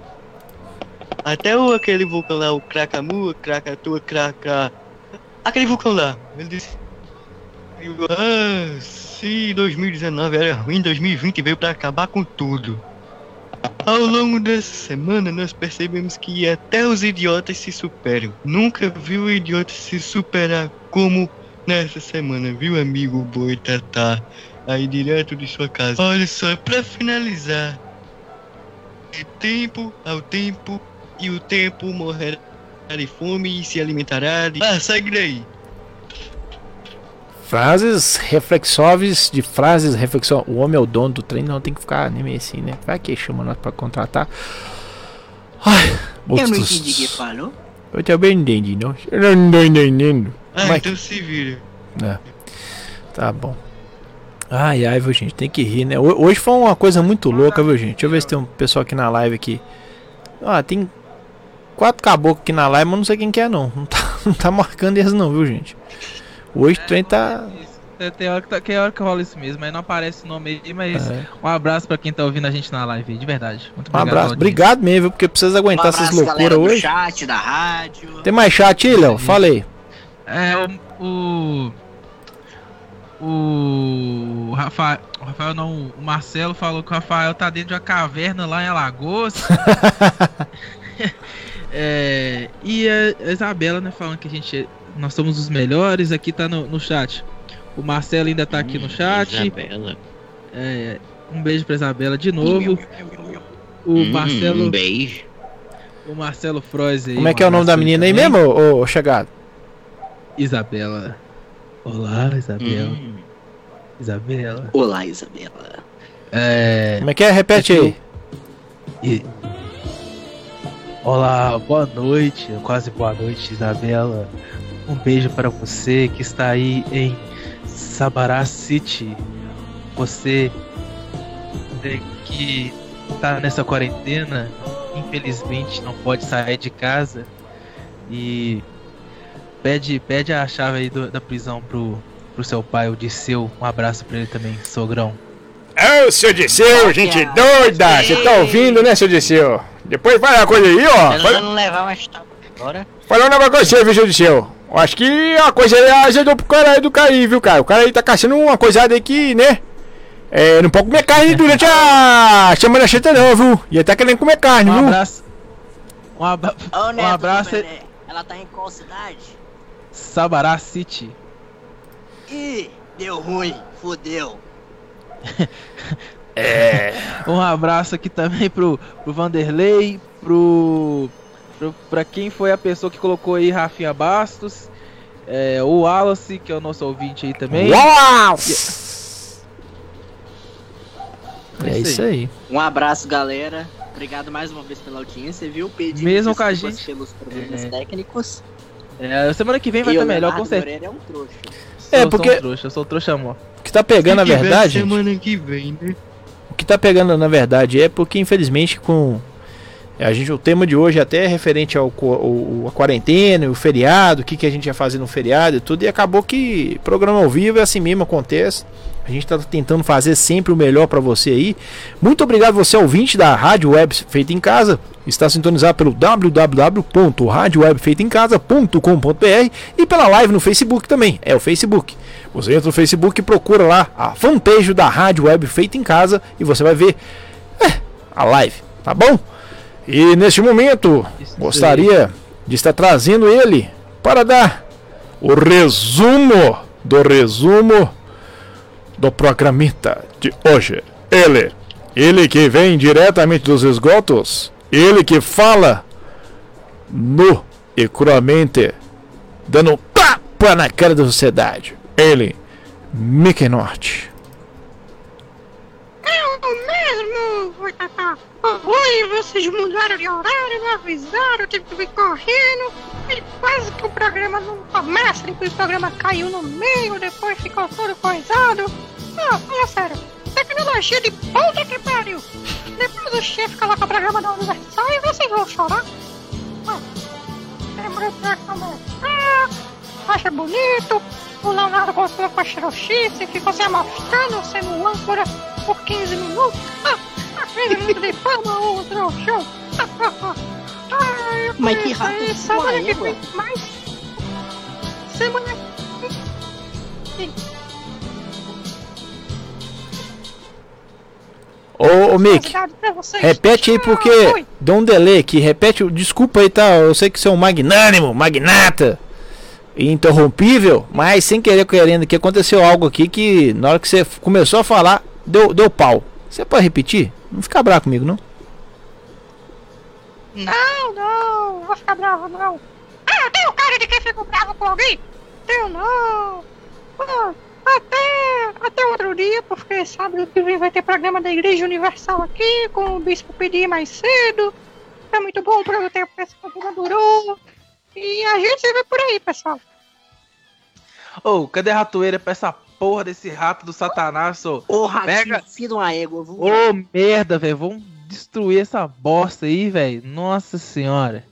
Até o aquele vulcão lá, o Krakamua, Krakatua, Kraka. Aquele vulcão lá. Ele disse. Ah, se 2019 era ruim, 2020 veio pra acabar com tudo. Ao longo dessa semana, nós percebemos que até os idiotas se superam. Nunca vi o idiota se superar como nessa semana, viu, amigo Boitatá? Aí direto de sua casa. Olha só, pra finalizar. De tempo ao tempo, e o tempo morrerá de fome e se alimentará de. Ah, segue daí. Frases reflexóveis de frases reflexóveis. O homem é o dono do trem, não tem que ficar nem meio assim, né? Vai que chama nós pra contratar. Ai, Eu não entendi o que falou. Eu também não entendi, não. Eu não tô entendendo. Ah, Mas- então se vira. É. Tá bom. Ai, ai, viu, gente? Tem que rir, né? Ho- Hoje foi uma coisa muito louca, viu, gente? Deixa eu ver se tem um pessoal aqui na live aqui. Ah, tem quatro caboclos aqui na live, mas não sei quem que é, não. Não tá, não tá marcando eles, não, viu, gente? Hoje o trem tá. É, Tem hora, que tá, tem hora que rola isso mesmo, aí não aparece o nome aí, mas É. um abraço pra quem tá ouvindo a gente na live, aí, de verdade. Muito Um obrigado. abraço. Claudinho. Obrigado mesmo, viu? Porque precisa Um aguentar essas abraço, galera loucuras do hoje. chat, da rádio. Tem mais chat aí, Léo? Falei. É, o. O, o Rafael, o Rafael não, o Marcelo falou que o Rafael tá dentro de uma caverna lá em Alagoas. É, e a Isabela, né, falando que a gente, nós somos os melhores, aqui tá no, no chat. O Marcelo ainda tá aqui no chat. Isabela. É, um beijo pra Isabela de novo. O Marcelo, Um beijo. o Marcelo Frois aí. Como é que é o nome da menina aí também. mesmo, ô, ô chegado? Isabela. Olá, Isabela. Hum. Isabela. Olá, Isabela. É. Como é que é? Repete aí. E- Olá, boa noite, quase boa noite, Isabela. Um beijo para você que está aí em Sabará City. Você é, que está nessa quarentena, infelizmente não pode sair de casa e pede, pede a chave aí do- da prisão pro, pro seu pai, o Disseu. Um abraço para ele também, sogrão. Ô, seu Disseu, gente doida! Você tá ouvindo, né, seu Disseu? Depois vai a coisa aí, ó. Eu Fala, não levar mais tábua agora. falar um negócio com você, viu, seu Disseu? Eu acho que a coisa aí azedou pro cara aí do cara aí, viu, cara? O cara aí tá caçando uma coisada aí que, né? É, não pode comer carne durante a semana cheta não, viu? E ele tá querendo comer carne, Um viu? abraço. Um, abra... Ô, um Neto do abraço. Ela tá em qual cidade? Sabará City. Ih, deu ruim, fodeu. É. Um abraço aqui também pro, pro Vanderlei, pro, pro. pra quem foi a pessoa que colocou aí Rafinha Bastos, é, o Wallace, que é o nosso ouvinte aí também. Uau! É É isso aí. Um abraço, galera. Obrigado mais uma vez pela audiência, viu? Pedi Mesmo com a gente- pelos problemas É. técnicos. É, semana que vem vai estar o melhor, com certeza. É um trouxa. É, Eu sou porque- um trouxa, eu sou trouxa amor. O que tá pegando, na verdade, semana que vem, né? o que tá pegando, na verdade, é porque, infelizmente, com. A gente, o tema de hoje até é referente ao, co- o, a quarentena, o feriado, o que, que a gente ia fazer no feriado e tudo, e acabou que programa ao vivo é assim mesmo acontece. A gente tá tentando fazer sempre o melhor para você aí. Muito obrigado você ouvinte da Rádio Web Feita em Casa. Está sintonizado pelo www.radiowebfeitaemcasa.com.br e pela live no Facebook também. É o Facebook. Você entra no Facebook e procura lá a fanpage da Rádio Web Feita em Casa e você vai ver é, a live, tá bom? E neste momento gostaria de estar trazendo ele para dar o resumo do resumo do programita de hoje. Ele, ele que vem diretamente dos esgotos, ele que fala nu e cruamente, dando um tapa na cara da sociedade. Ele, Mickey Norte. Eu mesmo, oi, vocês mudaram de horário, não avisaram, eu tive que vir correndo. E quase que o programa não começa, depois o programa caiu no meio, depois ficou todo coisado. Ah, fala sério, tecnologia de puta que pariu. Depois o chefe coloca o programa da Universal e vocês vão chorar. Ah, lembrei pra começar, acha bonito, o Leonardo gostou com a Xiroxice, ficou se amostrando, sendo âncora por 15 minutos. Ah, 15 minutos de fama, ô trouxão. Eu Mas que rato Semana que vem mais. Semana Ô, ô Mick, repete aí porque Oi. deu um delay aqui. Repete, o- desculpa aí, tá? Eu sei que você é um magnânimo, magnata, interrompível, mas sem querer querendo que aconteceu algo aqui que na hora que você começou a falar, deu, deu pau. Você pode repetir? Não fica bravo comigo, não? Não, não, não vou ficar bravo, não. Ah, eu tenho cara de quem fica bravo com alguém? Tenho não. Ah, até, até outro dia, porque sábado que vem vai ter programa da Igreja Universal aqui, com o Bispo pedir mais cedo. É muito bom para o tempo que esse programa durou. E a gente se vê por aí, pessoal. Ô, cadê a ratoeira pra essa porra desse rato do satanás, ô? Ô, ratinho, Pega- filho uma égua? Ô, merda, velho. Vamos destruir essa bosta aí, velho. Nossa senhora.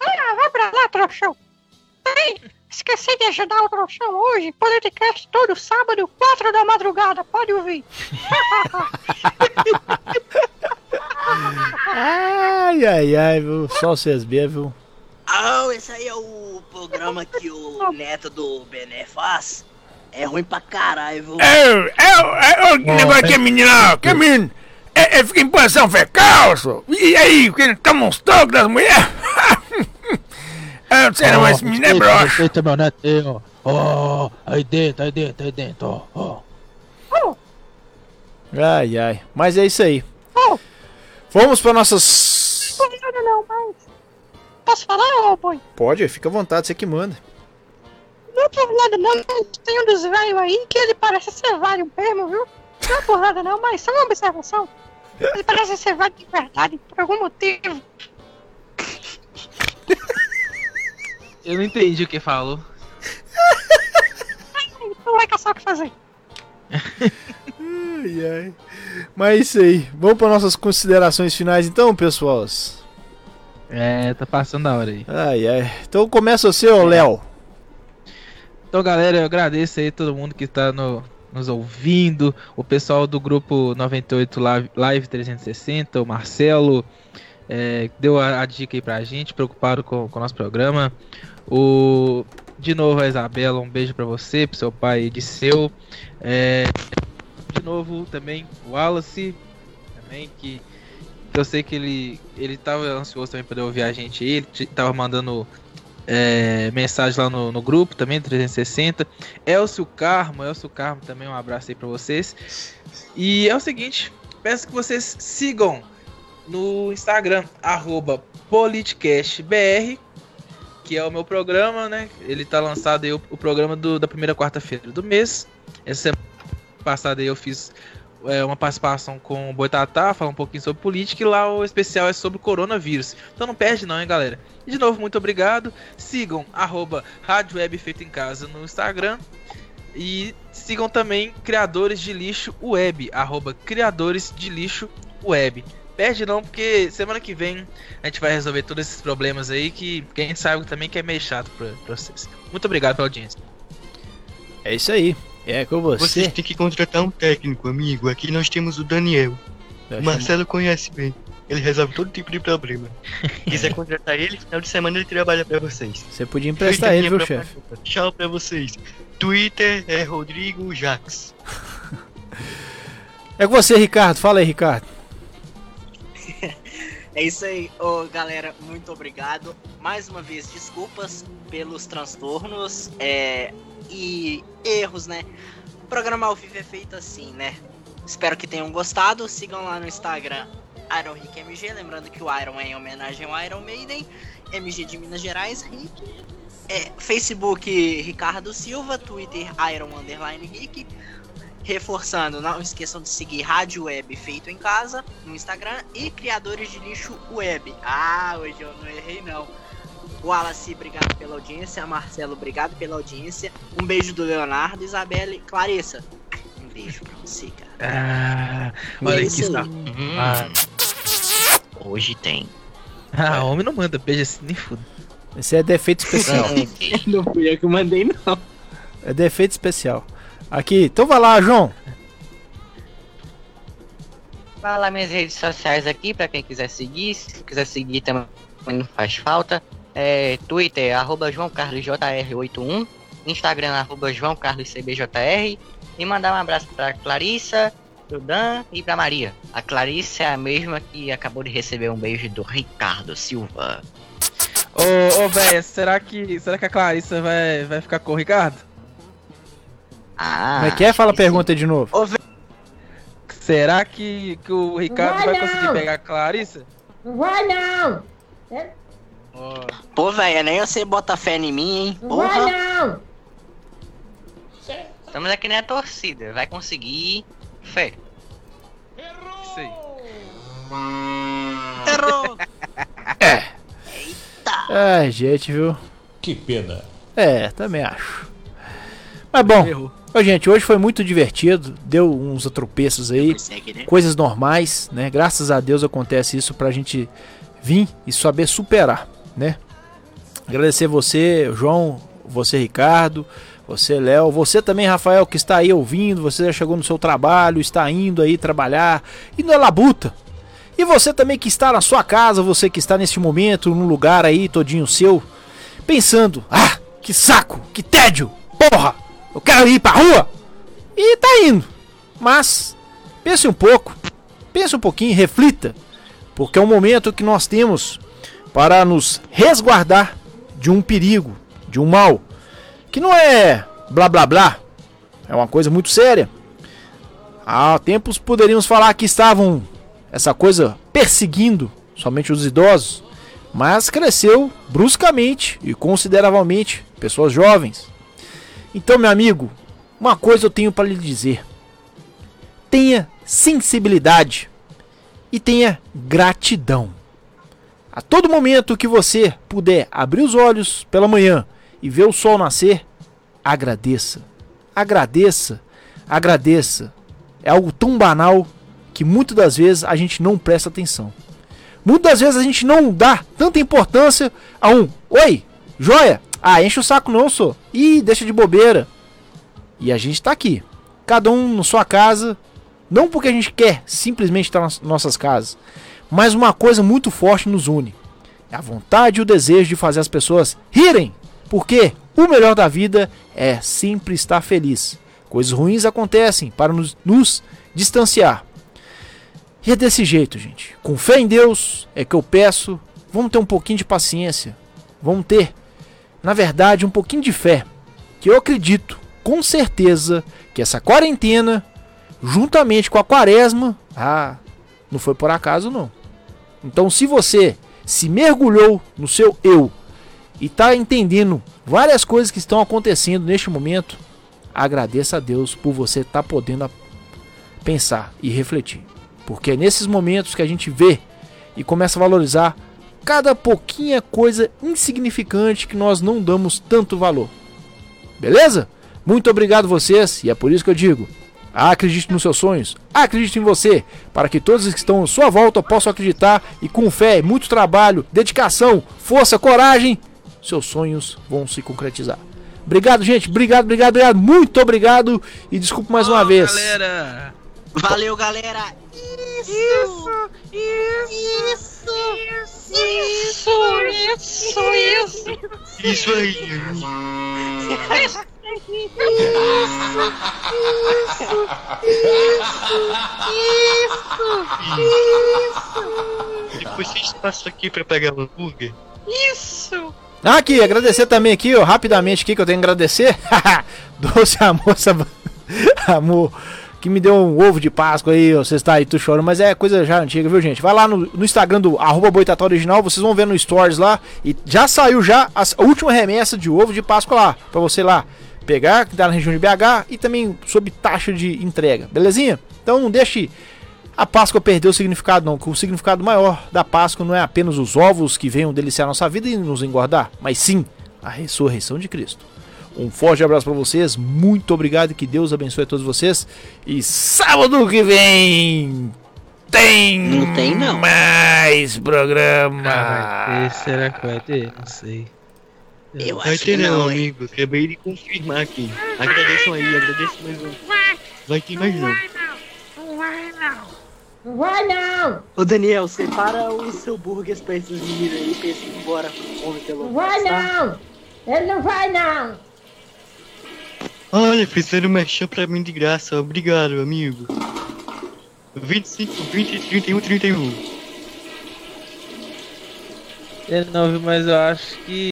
Ah, vai pra lá, trouxão. Ei, esqueci de ajudar o trouxão hoje. Politicast todo sábado, 4 da madrugada. Pode ouvir. Ai, ai, ai, viu? Só vocês ver, viu? Ah, esse aí é o programa que o neto do Bené faz. É ruim pra caralho, viu? É, é, é, o negócio que é menina, que é menino, é, é, fica em posição fecal, só. E aí, que toma uns toques das mulheres? Eu não sei, não, mas esse menino é broxa. Respeita meu neto aí, ó. Ó, aí dentro, aí dentro, aí dentro, ó. ó. Ai, ai. Mas é isso aí. Vamos para nossas. Não, não, não, mas... Posso falar, ô boi? Pode, fica à vontade, você que manda. Não é por nada não, mas tem um dos velhos aí que ele parece ser velho mesmo, viu? Não é por nada não, mas só uma observação. Ele parece ser velho de verdade, por algum motivo. Eu não entendi o que falou. Não vai caçar o que fazer. Ai, ai. Mas é isso aí. Vamos para nossas considerações finais então, pessoal. É, tá passando da hora aí. Ai, ai. Então começa você, ô Léo. Então, galera, eu agradeço aí todo mundo que tá no, nos ouvindo, o pessoal do grupo 98 Live, Live 360, o Marcelo, é, deu a, a, dica aí pra gente, preocupado com, com o nosso programa. O, de novo a Isabela, um beijo para você, pro seu pai de seu. É, de novo também o Wallace, também, que eu sei que ele, ele tava ansioso também para ouvir a gente. Ele tava mandando é, mensagem lá no, no, grupo também, 360. Elcio Carmo, Elcio Carmo também, um abraço aí pra vocês. E é o seguinte, peço que vocês sigam no Instagram, arroba politicastbr, que é o meu programa, né? Ele tá lançado aí o, o programa do, da primeira quarta-feira do mês. Essa semana passada eu fiz é, uma participação com o Boitatá, falar um pouquinho sobre política, e lá o especial é sobre coronavírus. Então não perde não, hein, galera. E de novo, muito obrigado. Sigam arroba Rádio Web Feito em Casa no Instagram. E sigam também Criadores de Lixo Web, arroba Criadores de Lixo Web. Perde não, porque semana que vem a gente vai resolver todos esses problemas aí que, que a gente sabe também que é meio chato pra, pra vocês. Muito obrigado pela audiência. É isso aí. É com você. Vocês têm que contratar um técnico, amigo. Aqui nós temos o Daniel. o Marcelo conhece bem. Ele resolve todo tipo de problema. Quiser contratar ele, final de semana ele trabalha pra vocês. Você podia emprestar ele, viu, chefe? Tchau pra vocês. Twitter é Rodrigo Jax. é com você, Ricardo. Fala aí, Ricardo. É isso aí, oh, galera, muito obrigado. Mais uma vez, desculpas pelos transtornos é, e erros, né? O programa ao vivo é feito assim, né? Espero que tenham gostado. Sigam lá no Instagram Iron Rick MG, lembrando que o Iron é em homenagem ao Iron Maiden, MG de Minas Gerais, Rick. É, Facebook Ricardo Silva, Twitter Iron Underline Rick. Reforçando, não esqueçam de seguir Rádio Web Feito em Casa no Instagram e Criadores de Lixo Web. Ah, hoje eu não errei não. Wallace, obrigado pela audiência. Marcelo, obrigado pela audiência. Um beijo do Leonardo, Isabelle, Clarissa. Um beijo pra você, cara. Ah, olha é aqui está. Hum, ah. Hoje tem. Ah, homem não manda beijo assim, nem foda. Esse é defeito especial. não fui eu que mandei, não. É defeito especial. Aqui, então vai lá, João. Vai lá minhas redes sociais aqui para quem quiser seguir. Se quiser seguir também não faz falta. É, Twitter, arroba JoãoCarlosJR81. Instagram, arroba JoãoCarlosCBJR. E mandar um abraço para Clarissa, pro Dan e pra Maria. A Clarissa é a mesma que acabou de receber um beijo do Ricardo Silva. Ô, ô velho, será que, será que a Clarissa vai, vai ficar com o Ricardo? Ah, Como é que é? Fala a pergunta de novo. Ô, será que, que o Ricardo vai, vai conseguir pegar a Clarissa? Não vai não! É? Oh. Pô, velho, nem você bota fé em mim, hein? Não Porra. vai não! Estamos aqui na torcida, vai conseguir fé. Errou! Errou! é. Eita! Ai, gente, viu? Que pena. É, também acho. Mas bom, Errou. Gente, hoje foi muito divertido, deu uns atropeços aí, né? coisas normais, né? Graças a Deus acontece isso pra gente vir e saber superar, né? Agradecer você, João, você, Ricardo, você, Léo, você também, Rafael, que está aí ouvindo, você já chegou no seu trabalho, está indo aí trabalhar, indo na labuta. E você também que está na sua casa, você que está neste momento, num lugar aí todinho seu, pensando, ah, que saco, que tédio, porra! Eu quero ir pra rua. E tá indo. Mas pense um pouco. Pense um pouquinho, reflita. Porque é um momento que nós temos para nos resguardar de um perigo, de um mal. Que não é blá blá blá. É uma coisa muito séria. Há tempos poderíamos falar que estavam essa coisa perseguindo somente os idosos, mas cresceu bruscamente e consideravelmente pessoas jovens. Então, meu amigo, uma coisa eu tenho para lhe dizer: tenha sensibilidade e tenha gratidão. A todo momento que você puder abrir os olhos pela manhã e ver o sol nascer, agradeça. Agradeça, agradeça. É algo tão banal que muitas das vezes a gente não presta atenção. Muitas vezes a gente não dá tanta importância a um Oi, joia, ah, enche o saco não, sou. Ih, deixa de bobeira. E a gente tá aqui. cada um na sua casa, não porque a gente quer simplesmente estar nas nossas casas, mas uma coisa muito forte nos une. É a vontade e o desejo de fazer as pessoas rirem, porque o melhor da vida é sempre estar feliz. Coisas ruins acontecem para nos, nos distanciar. E é desse jeito, gente. Com fé em Deus é que eu peço, vamos ter um pouquinho de paciência. Vamos ter, na verdade, um pouquinho de fé. Que eu acredito, com certeza, que essa quarentena, juntamente com a quaresma, ah, não foi por acaso não. Então, se você se mergulhou no seu eu e está entendendo várias coisas que estão acontecendo neste momento, agradeça a Deus por você estar tá podendo pensar e refletir. Porque é nesses momentos que a gente vê e começa a valorizar cada pouquinha coisa insignificante que nós não damos tanto valor. Beleza? Muito obrigado vocês e é por isso que eu digo: acredite nos seus sonhos, acredite em você, para que todos que estão à sua volta possam acreditar e com fé, muito trabalho, dedicação, força, coragem, seus sonhos vão se concretizar. Obrigado, gente. Obrigado, obrigado, obrigado. Muito obrigado. E desculpa mais uma vez. Galera. Valeu, galera. Isso, isso, isso, isso, isso, isso. Isso aí. Isso, isso, Depois vocês passam aqui pra pegar o hambúrguer. isso. Ah, aqui, agradecer também aqui, ó, rapidamente aqui que eu tenho que agradecer. Doce a moça, amor, que me deu um ovo de Páscoa aí, ó, você está aí, tu chorando, mas é coisa já antiga, viu, gente? Vai lá no, no Instagram do arroba Boitatá Original, vocês vão ver no Stories lá, e já saiu já a, a última remessa de ovo de Páscoa lá, pra você lá pegar, que tá na região de BH, e também sob taxa de entrega, belezinha? Então não deixe a Páscoa perder o significado, não. Que o significado maior da Páscoa não é apenas os ovos que venham deliciar nossa vida e nos engordar, mas sim a ressurreição de Cristo. Um forte abraço para vocês, muito obrigado e que Deus abençoe a todos vocês. E sábado que vem tem, Não tem, não. mais programa. Ah, vai ter, será que vai ter? Não sei. Eu Vai acho ter que não, não, amigo. Acabei de confirmar aqui. Agradeçam aí, agradeço mais um. Vai, Vai ter mais não. vai não. Não vai não. Não vai não. Ô Daniel, separa o seu burguês pra esses meninos aí, pra eles ir embora com fome pelo Não vai tá? não. Ele não vai não. Olha, fizeram merchan pra mim de graça. Obrigado, amigo. 25, 20, 31, 31. É, não, mas eu acho que